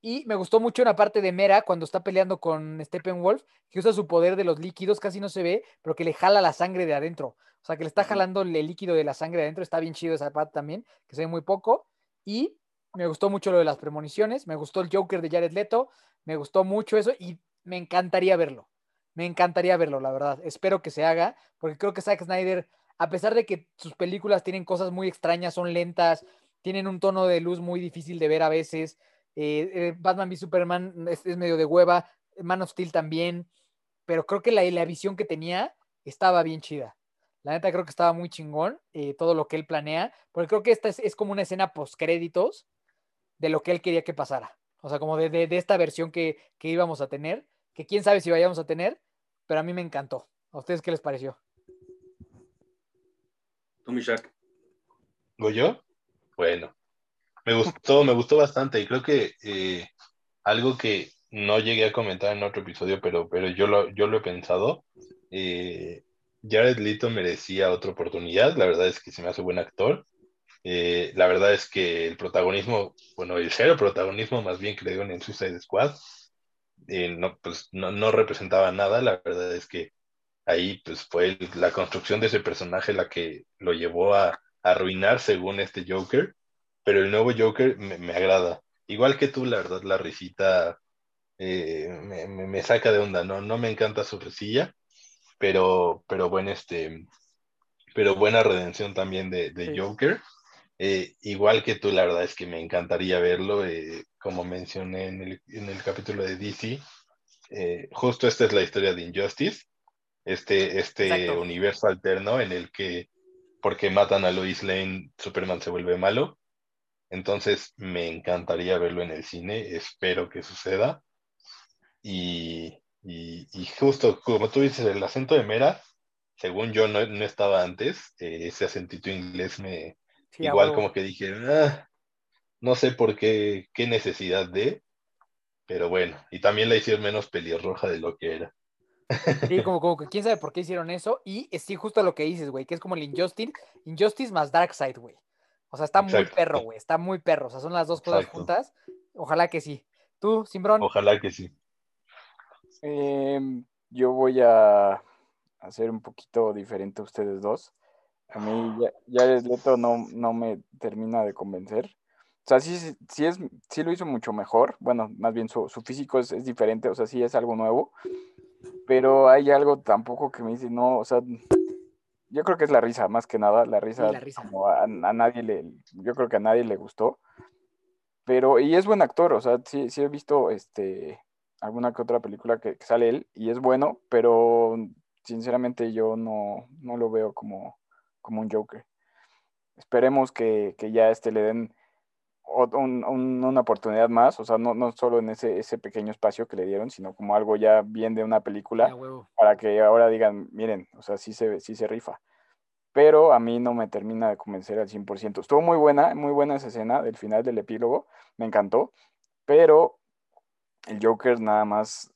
Y me gustó mucho una parte de Mera cuando está peleando con Steppenwolf, que usa su poder de los líquidos, casi no se ve, pero que le jala la sangre de adentro. O sea, que le está jalando el líquido de la sangre de adentro. Está bien chido esa parte también, que se ve muy poco. Y me gustó mucho lo de las premoniciones. Me gustó el Joker de Jared Leto. Me gustó mucho eso y me encantaría verlo. Me encantaría verlo, la verdad. Espero que se haga, porque creo que Zack Snyder, a pesar de que sus películas tienen cosas muy extrañas, son lentas, tienen un tono de luz muy difícil de ver a veces. eh, eh, Batman v Superman es, medio de hueva, Man of Steel también, pero creo que la, la visión que tenía estaba bien chida. La neta creo que estaba muy chingón eh, todo lo que él planea, porque creo que esta es, es como una escena post créditos de lo que él quería que pasara. O sea, como de, de- de esta versión que, que íbamos a tener, que quién sabe si vayamos a tener, pero a mí me encantó. ¿A ustedes qué les pareció? Tú, mi Shaq. ¿Go yo? Bueno, me gustó, me gustó bastante y creo que eh, algo que no llegué a comentar en otro episodio, pero, pero yo lo, yo lo he pensado, eh, Jared Leto merecía otra oportunidad, la verdad es que se me hace buen actor, Eh, la verdad es que el protagonismo, bueno, el cero protagonismo más bien que le dieron en Suicide Squad, eh, no, pues no, no representaba nada, la verdad es que ahí pues fue el- la construcción de ese personaje la que lo llevó a, a arruinar según este Joker, pero el nuevo Joker me, me agrada. Igual que tú, la verdad, la risita eh, me, me- me saca de onda, ¿no? No me encanta su risilla, pero, pero buen este, pero buena redención también de, de Sí. Joker. Eh, igual que tú, la verdad es que me encantaría verlo, eh, como mencioné en el, en el capítulo de DC. eh, justo esta es la historia de Injustice, este, este Exacto. universo alterno en el que porque matan a Lois Lane, Superman se vuelve malo. Entonces me encantaría verlo en el cine, espero que suceda. Y, y- y justo como tú dices, el acento de Mera, según yo no, no estaba antes, eh, ese acentito inglés me Sí, igual como que dije, "Ah, no sé por qué, qué necesidad de, pero bueno, y también la hicieron menos pelirroja de lo que era. Sí, como, como que quién sabe por qué hicieron eso. Y es sí, justo lo que dices, güey, que es como el Injustice, Injustice más Darkseid, güey. O sea, está muy perro, güey. Está muy perro. O sea, son las dos cosas Exacto. juntas. Ojalá que sí. Tú, Simbrón. Ojalá que sí. Em, yo voy a hacer un poquito diferente a ustedes dos. A mí ya- Jared Leto no, no me termina de convencer. sea, sí, sí, es, sí lo hizo mucho mejor. Bueno, más bien su, su físico es, es diferente, o sea, sí es algo nuevo. Pero hay algo tampoco que me dice, no, o sea, yo creo que es la risa, más que nada, la risa, la risa. como a, a nadie le, yo creo que a nadie le gustó. Pero, y es buen actor, o sea, sí, sí he visto este, alguna que otra película que, que sale él y es bueno, pero sinceramente yo no, no lo veo como, como un Joker. Esperemos que, que ya este le den un- un- una oportunidad más, o sea, no, no solo en ese, ese pequeño espacio que le dieron, sino como algo ya bien de una película para que ahora digan, miren, o sea, sí se, sí se rifa. Pero a mí no me termina de convencer al 100%. Estuvo muy buena, muy buena esa escena del final del epílogo, me encantó, pero el Joker nada más,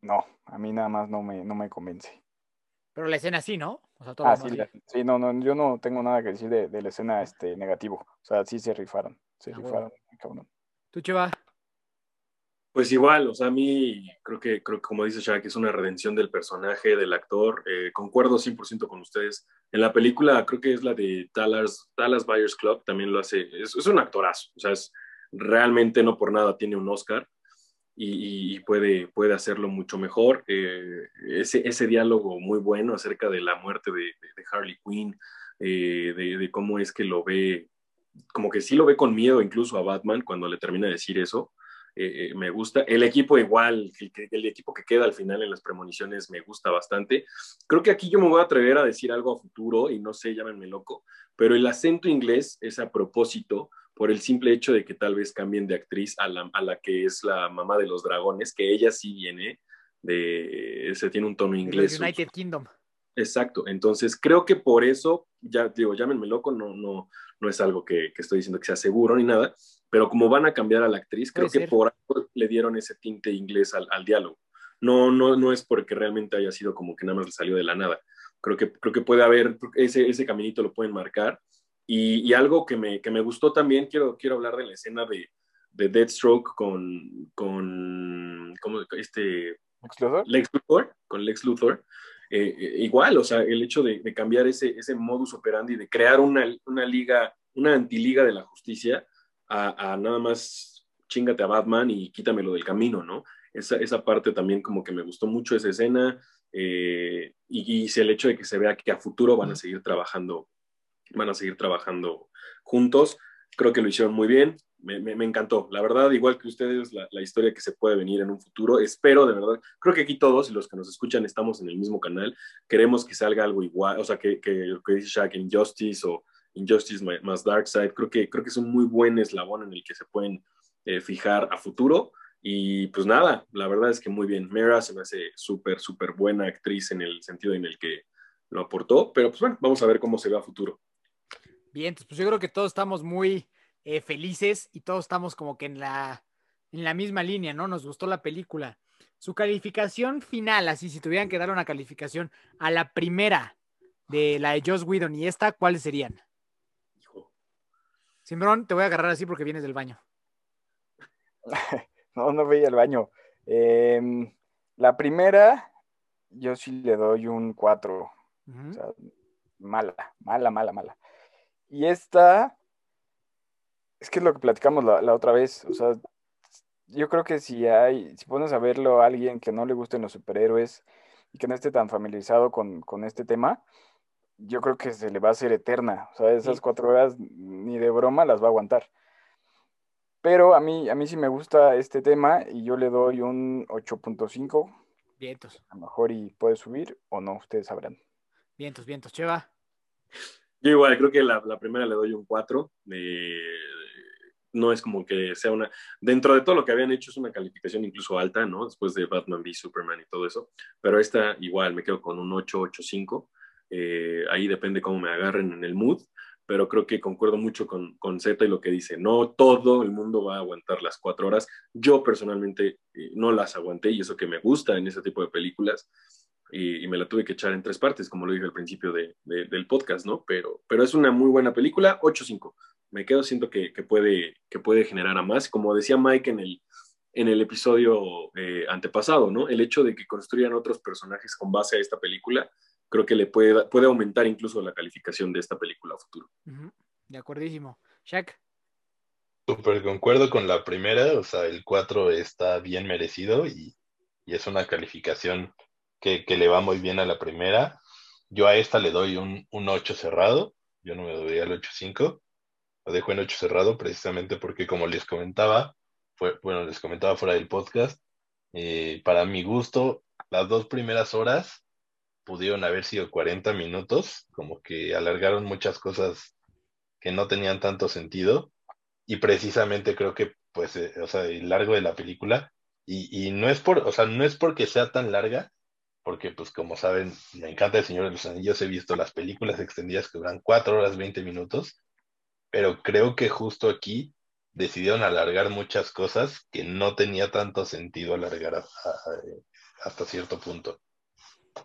no, a mí nada más no me, no me convence. Pero la escena sí, ¿no? O sea, todo Ah, sí, la- sí, no, no, yo no tengo nada que decir de, de la escena este, negativo. O sea, sí se rifaron, se Ah, rifaron, cabrón. ¿Tú, Cheva? Pues igual, o sea, a mí creo que, creo que como dice Shaq, es una redención del personaje, del actor. Eh, concuerdo 100% con ustedes. En la película, creo que es la de Dallas, Dallas Buyers Club, también lo hace. Es, es un actorazo, o sea, es, realmente no por nada tiene un Oscar y, puede, puede hacerlo mucho mejor. Eh, ese, ese diálogo muy bueno acerca de la muerte de, de- Harley Quinn, eh, de, cómo es que lo ve, como que sí lo ve con miedo incluso a Batman cuando le termina de decir eso eh, eh, me gusta. El equipo igual, el, el equipo que queda al final en las premoniciones me gusta bastante. Creo que aquí yo me voy a atrever a decir algo a futuro y no sé, llámenme loco, pero el acento inglés es a propósito por el simple hecho de que tal vez cambien de actriz a la, a la que es la mamá de los dragones, que ella sí viene de, se tiene un tono inglés. United Kingdom. Exacto, entonces creo que por eso, ya digo, llámenme loco, no, no, no es algo que, que estoy diciendo que sea seguro ni nada, pero como van a cambiar a la actriz, creo que por algo le dieron ese tinte inglés al, al diálogo. No, no, no es porque realmente haya sido como que nada más le salió de la nada. Creo que, creo que puede haber, ese, ese caminito lo pueden marcar. Y, y algo que me, que me gustó también, quiero, quiero hablar de la escena de, de Deathstroke con, con ¿cómo, este, ¿Lex Luthor? Lex Luthor, con Lex Luthor, eh, eh, igual, o sea, el hecho de, de cambiar ese, ese modus operandi, de crear una, una liga, una antiliga de la justicia, a, a nada más chingate a Batman y quítamelo del camino, ¿no? Esa, esa parte también como que me gustó mucho esa escena eh, y, y el hecho de que se vea que a futuro van a seguir trabajando, van a seguir trabajando juntos. Creo que lo hicieron muy bien, me, me, me encantó. La verdad, igual que ustedes, la, la, historia que se puede venir en un futuro, espero de verdad, creo que aquí todos y los que nos escuchan estamos en el mismo canal, queremos que salga algo igual, o sea, que, que lo que dice Shaq, Injustice o Injustice más Darkseid, creo que, creo que es un muy buen eslabón en el que se pueden eh, fijar a futuro. Y pues nada, la verdad es que muy bien. Mera se me hace súper, súper buena actriz en el sentido en el que lo aportó, pero pues bueno, vamos a ver cómo se ve a futuro. Bien, pues yo creo que todos estamos muy eh, felices y todos estamos como que en la, en la misma línea, ¿no? Nos gustó la película. Su calificación final, así, si tuvieran que dar una calificación a la primera de la de Joss Whedon y esta, ¿cuáles serían? Hijo. Simbrón, te voy a agarrar así porque vienes del baño. no, no veía el baño. Eh, la primera, yo sí le doy un 4. Uh -huh. O sea, mala, mala, mala, mala. Y esta, es que es lo que platicamos la, la, otra vez. O sea, yo creo que si hay, si pones a verlo a alguien que no le gusten los superhéroes y que no esté tan familiarizado con, con este tema, yo creo que se le va a hacer eterna. O sea, esas sí. cuatro horas ni de broma las va a aguantar. Pero a mí, a mí sí me gusta este tema y yo le doy un 8.5. Vientos. A lo mejor y puede subir o no, ustedes sabrán. Vientos, vientos, Cheva. Yo igual, creo que la, la primera le doy un 4. Eh, no es como que sea una... Dentro de todo lo que habían hecho es una calificación incluso alta, ¿no? Después de Batman v Superman y todo eso. Pero esta igual me quedo con un 8, 8, 5. Eh, ahí depende cómo me agarren en el mood pero creo que concuerdo mucho con, con Z y lo que dice, no todo el mundo va a aguantar las cuatro horas. Yo personalmente eh, no las aguanté y eso que me gusta en ese tipo de películas y, y me la tuve que echar en tres partes, como lo dije al principio de, de, del podcast, ¿no? Pero, pero es una muy buena película, 8-5. Me quedo, siento que, que, puede, que puede generar a más. Como decía Mike en el, en el episodio eh, antepasado, ¿no? El hecho de que construyan otros personajes con base a esta película creo que le puede, puede aumentar incluso la calificación de esta película a futuro. De acuerdísimo. Shaq. Súper concuerdo con la primera, o sea, el 4 está bien merecido y, y es una calificación que, le va muy bien a la primera. Yo a esta le doy un, un 8 cerrado, yo no me doy al 8.5, lo dejo en 8 cerrado precisamente porque como les comentaba, fue, bueno, les comentaba fuera del podcast, eh, para mi gusto, las dos primeras horas pudieron haber sido 40 minutos, como que alargaron muchas cosas que no tenían tanto sentido. Y precisamente creo que, pues, eh, o sea, el largo de la película, y, y, no es por, o sea, no es porque sea tan larga, porque, pues, como saben, me encanta El Señor de los Anillos, he visto las películas extendidas que duran 4 horas 20 minutos, pero creo que justo aquí decidieron alargar muchas cosas que no tenía tanto sentido alargar hasta cierto punto.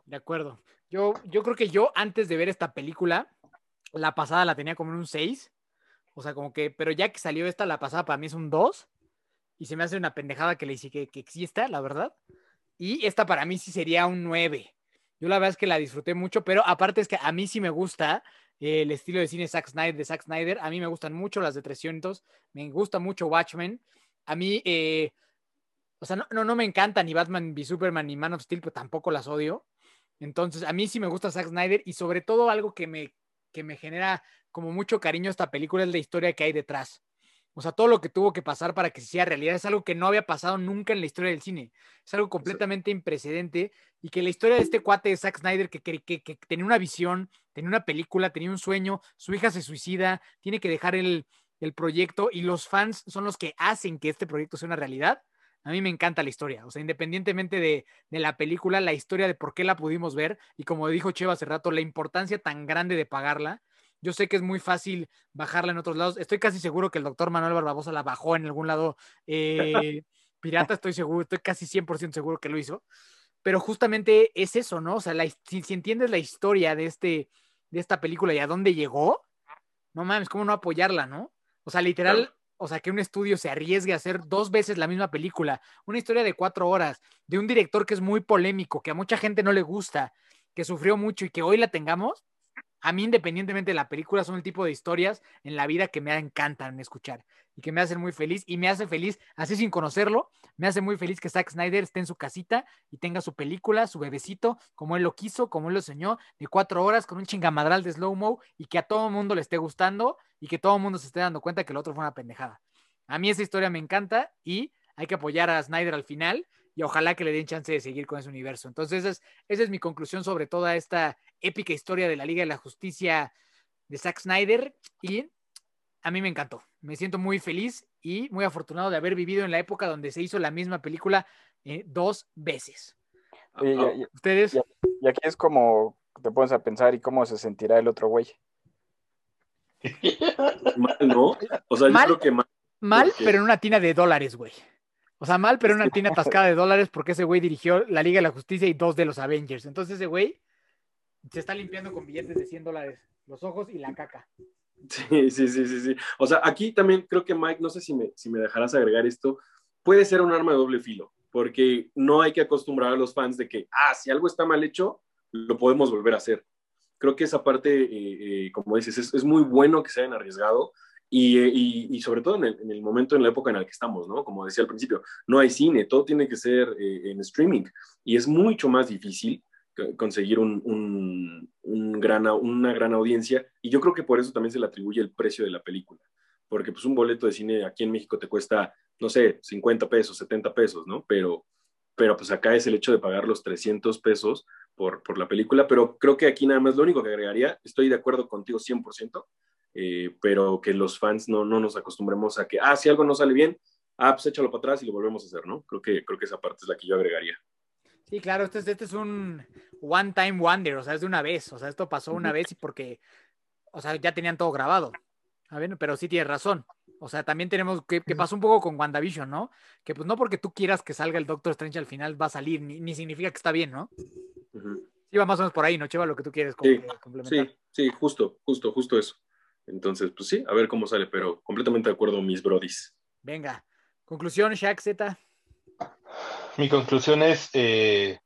De acuerdo. Yo, yo creo que yo antes de ver esta película, la pasada la tenía como en un 6 o sea, como que, pero ya que salió esta, la pasada para mí es un 2. Y se me hace una pendejada que le hice que, que exista, la verdad. Y esta para mí sí sería un 9. Yo la verdad es que la disfruté mucho, pero aparte es que a mí sí me gusta el estilo de cine Zack Snyder, de Zack Snyder. A mí me gustan mucho las de 300. Me gusta mucho Watchmen. A mí, eh, o sea, no, no, no, me encanta ni Batman, ni Superman, ni Man of Steel, pero tampoco las odio. Entonces, a mí sí me gusta Zack Snyder y sobre todo algo que me, que me genera como mucho cariño esta película es la historia que hay detrás. O sea, todo lo que tuvo que pasar para que se hiciera realidad es algo que no había pasado nunca en la historia del cine. Es algo completamente imprecedente y que la historia de este cuate de Zack Snyder que, que, que, que, tenía una visión, tenía una película, tenía un sueño, su hija se suicida, tiene que dejar el, el proyecto y los fans son los que hacen que este proyecto sea una realidad. A mí me encanta la historia, o sea, independientemente de, de, la película, la historia de por qué la pudimos ver y como dijo Cheva hace rato, la importancia tan grande de pagarla yo sé que es muy fácil bajarla en otros lados. Estoy casi seguro que el doctor Manuel Barbosa la bajó en algún lado eh, pirata, estoy seguro, estoy casi 100% seguro que lo hizo. Pero justamente es eso, ¿no? O sea, la, si, si, entiendes la historia de, este, de esta película y a dónde llegó, no mames, ¿cómo no apoyarla, no? O sea, literal, claro. o sea, que un estudio se arriesgue a hacer dos veces la misma película, una historia de cuatro horas, de un director que es muy polémico, que a mucha gente no le gusta, que sufrió mucho y que hoy la tengamos, a mí, independientemente de la película, son el tipo de historias en la vida que me encantan escuchar y que me hacen muy feliz y me hace feliz, así sin conocerlo, me hace muy feliz que Zack Snyder esté en su casita y tenga su película, su bebecito, como él lo quiso, como él lo soñó, de cuatro horas con un chingamadral de slow-mo y que a todo el mundo le esté gustando y que todo el mundo se esté dando cuenta que el otro fue una pendejada. A mí esa historia me encanta y hay que apoyar a Snyder al final y ojalá que le den chance de seguir con ese universo. Entonces, esa es, esa es mi conclusión sobre toda esta épica historia de la Liga de la Justicia de Zack Snyder y a mí me encantó. Me siento muy feliz y muy afortunado de haber vivido en la época donde se hizo la misma película eh, dos veces. Oye, ya, ya, ¿Ustedes? Y, y aquí es como te pones a pensar y cómo se sentirá el otro güey. mal, ¿no? O sea, mal, yo creo que mal. Mal, porque... pero en una tina de dólares, güey. O sea, mal, pero una tina atascada de dólares porque ese güey dirigió la Liga de la Justicia y dos de los Avengers. Entonces ese güey se está limpiando con billetes de 100 dólares los ojos y la caca. Sí, sí, sí, sí, sí. O sea, aquí también creo que Mike, no sé si me, si me dejarás agregar esto, puede ser un arma de doble filo, porque no hay que acostumbrar a los fans de que, ah, si algo está mal hecho, lo podemos volver a hacer. Creo que esa parte, eh, eh, como dices, es, es, muy bueno que se hayan arriesgado y, eh, y, y sobre todo en el, en el, momento, en la época en la que estamos, ¿no? Como decía al principio, no hay cine, todo tiene que ser en streaming y es mucho más difícil conseguir un, un, un gran, una gran audiencia y yo creo que por eso también se le atribuye el precio de la película, porque pues un boleto de cine aquí en México te cuesta, no sé, 50 pesos, 70 pesos, ¿no? Pero, pero pues acá es el hecho de pagar los 300 pesos por, por la película, pero creo que aquí nada más lo único que agregaría, estoy de acuerdo contigo 100%, eh, pero que los fans no, no nos acostumbremos a que, ah, si algo no sale bien, ah, pues échalo para atrás y lo volvemos a hacer, ¿no? Creo que, creo que esa parte es la que yo agregaría. Sí, claro, este, este es un one time wonder, o sea, es de una vez, o sea, esto pasó una vez y porque, o sea, ya tenían todo grabado. A ver, pero sí tienes razón. O sea, también tenemos que, que pasó un poco con WandaVision, ¿no? Que pues no porque tú quieras que salga el Doctor Strange al final va a salir, ni, ni significa que está bien, ¿no? Uh -huh. Sí, va más o menos por ahí, ¿no? Cheva, lo que tú quieres sí, complementar. Sí, sí, justo, justo, justo eso. Entonces, pues sí, a ver cómo sale, pero completamente de acuerdo, mis brodis. Venga. Conclusión, Shaq Z. Mi conclusión es, eh,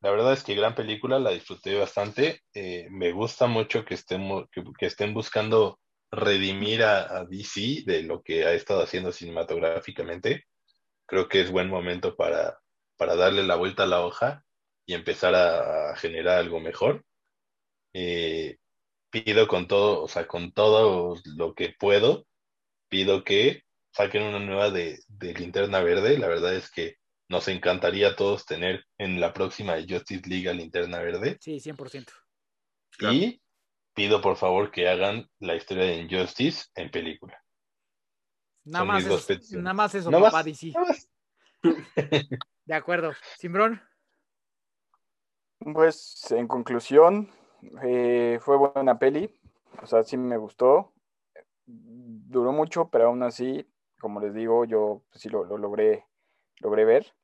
la verdad es que gran película, la disfruté bastante. Eh, me gusta mucho que estén, que, que, estén buscando redimir a, a DC de lo que ha estado haciendo cinematográficamente. Creo que es buen momento para, para darle la vuelta a la hoja y empezar a, a generar algo mejor. Eh, pido con todo, o sea, con todo lo que puedo, pido que saquen una nueva de, de Linterna Verde. La verdad es que nos encantaría a todos tener en la próxima Justice League a Linterna Verde. Sí, 100%. Claro. Y pido por favor que hagan la historia de Injustice en película. Nada Son más, eso, nada más eso, No papá más, DC. no más. De acuerdo. Simbrón, Pues en conclusión, eh, fue buena peli, o sea, sí me gustó. Duró mucho, pero aún así, como les digo, yo sí lo, lo logré, logré ver.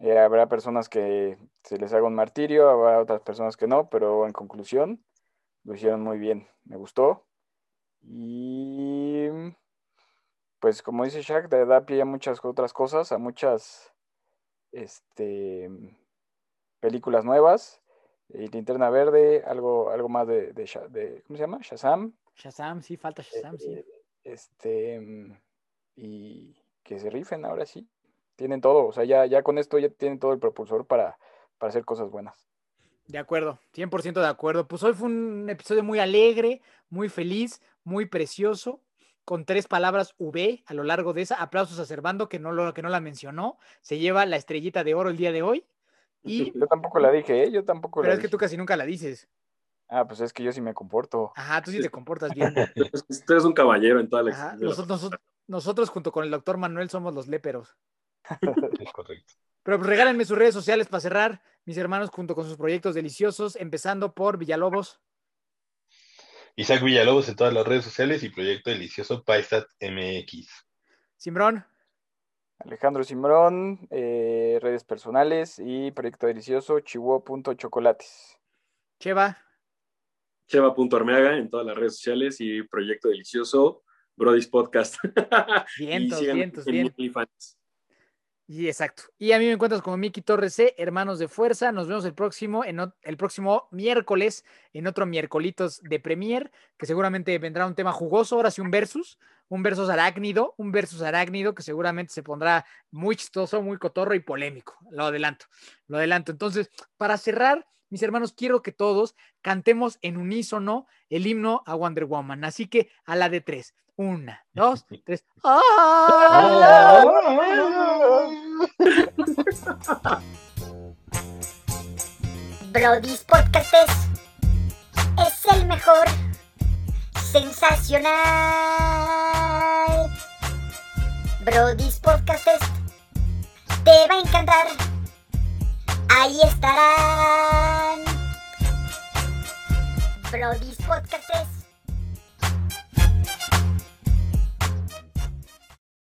Eh, habrá personas que se les haga un martirio, habrá otras personas que no, pero en conclusión, lo hicieron muy bien, me gustó. Y pues como dice Shaq, da da pie a muchas otras cosas, a muchas este, películas nuevas. Eh, Linterna Verde, algo, algo más de, de, Sha- de- ¿cómo se llama? Shazam. Shazam, sí, falta Shazam, sí. eh, Este, mm, y que se rifen ahora sí. Tienen todo, o sea, ya, ya con esto ya tienen todo el propulsor para, para hacer cosas buenas. De acuerdo, 100% de acuerdo. Pues hoy fue un episodio muy alegre, muy feliz, muy precioso, con tres palabras V a lo largo de esa. Aplausos a Servando, que no, lo, que no la mencionó. Se lleva la estrellita de oro el día de hoy. Y, Yo tampoco la dije, ¿eh? Yo tampoco pero la es que tú casi nunca la dices. Ah, pues es que yo sí me comporto. Ajá, tú sí te comportas bien. Usted es un caballero en toda la Ajá, nosotros, nosotros, nosotros junto con el doctor Manuel somos los léperos. Es correcto. Pero pues regálenme sus redes sociales para cerrar, mis hermanos, junto con sus proyectos deliciosos, empezando por Villalobos. Isaac Villalobos en todas las redes sociales y Proyecto Delicioso Paisat MX. Simbrón, Alejandro Simbrón, eh, redes personales y proyecto delicioso, chihuahua.chocolates. Cheva, Cheva.armeaga en todas las redes sociales y Proyecto Delicioso, Brody's Podcast. Y Vientos, en bien. Y exacto. Y a mí me encuentras como Miki Torres C, Hermanos de Fuerza. Nos vemos el próximo, en, el próximo miércoles en otro miércolitos de Premier, que seguramente vendrá un tema jugoso, ahora sí un versus, un versus arácnido, un versus arácnido que seguramente se pondrá muy chistoso, muy cotorro y polémico. Lo adelanto, lo adelanto. Entonces, para cerrar, mis hermanos, quiero que todos cantemos en unísono el himno a Wonder Woman. Así que a la de tres. Una, dos, tres. ¡Ah! Brody's Podcast es, es el mejor. Sensacional. Brody's Podcast es, te va a encantar. Ahí estarán. Brody's Podcast es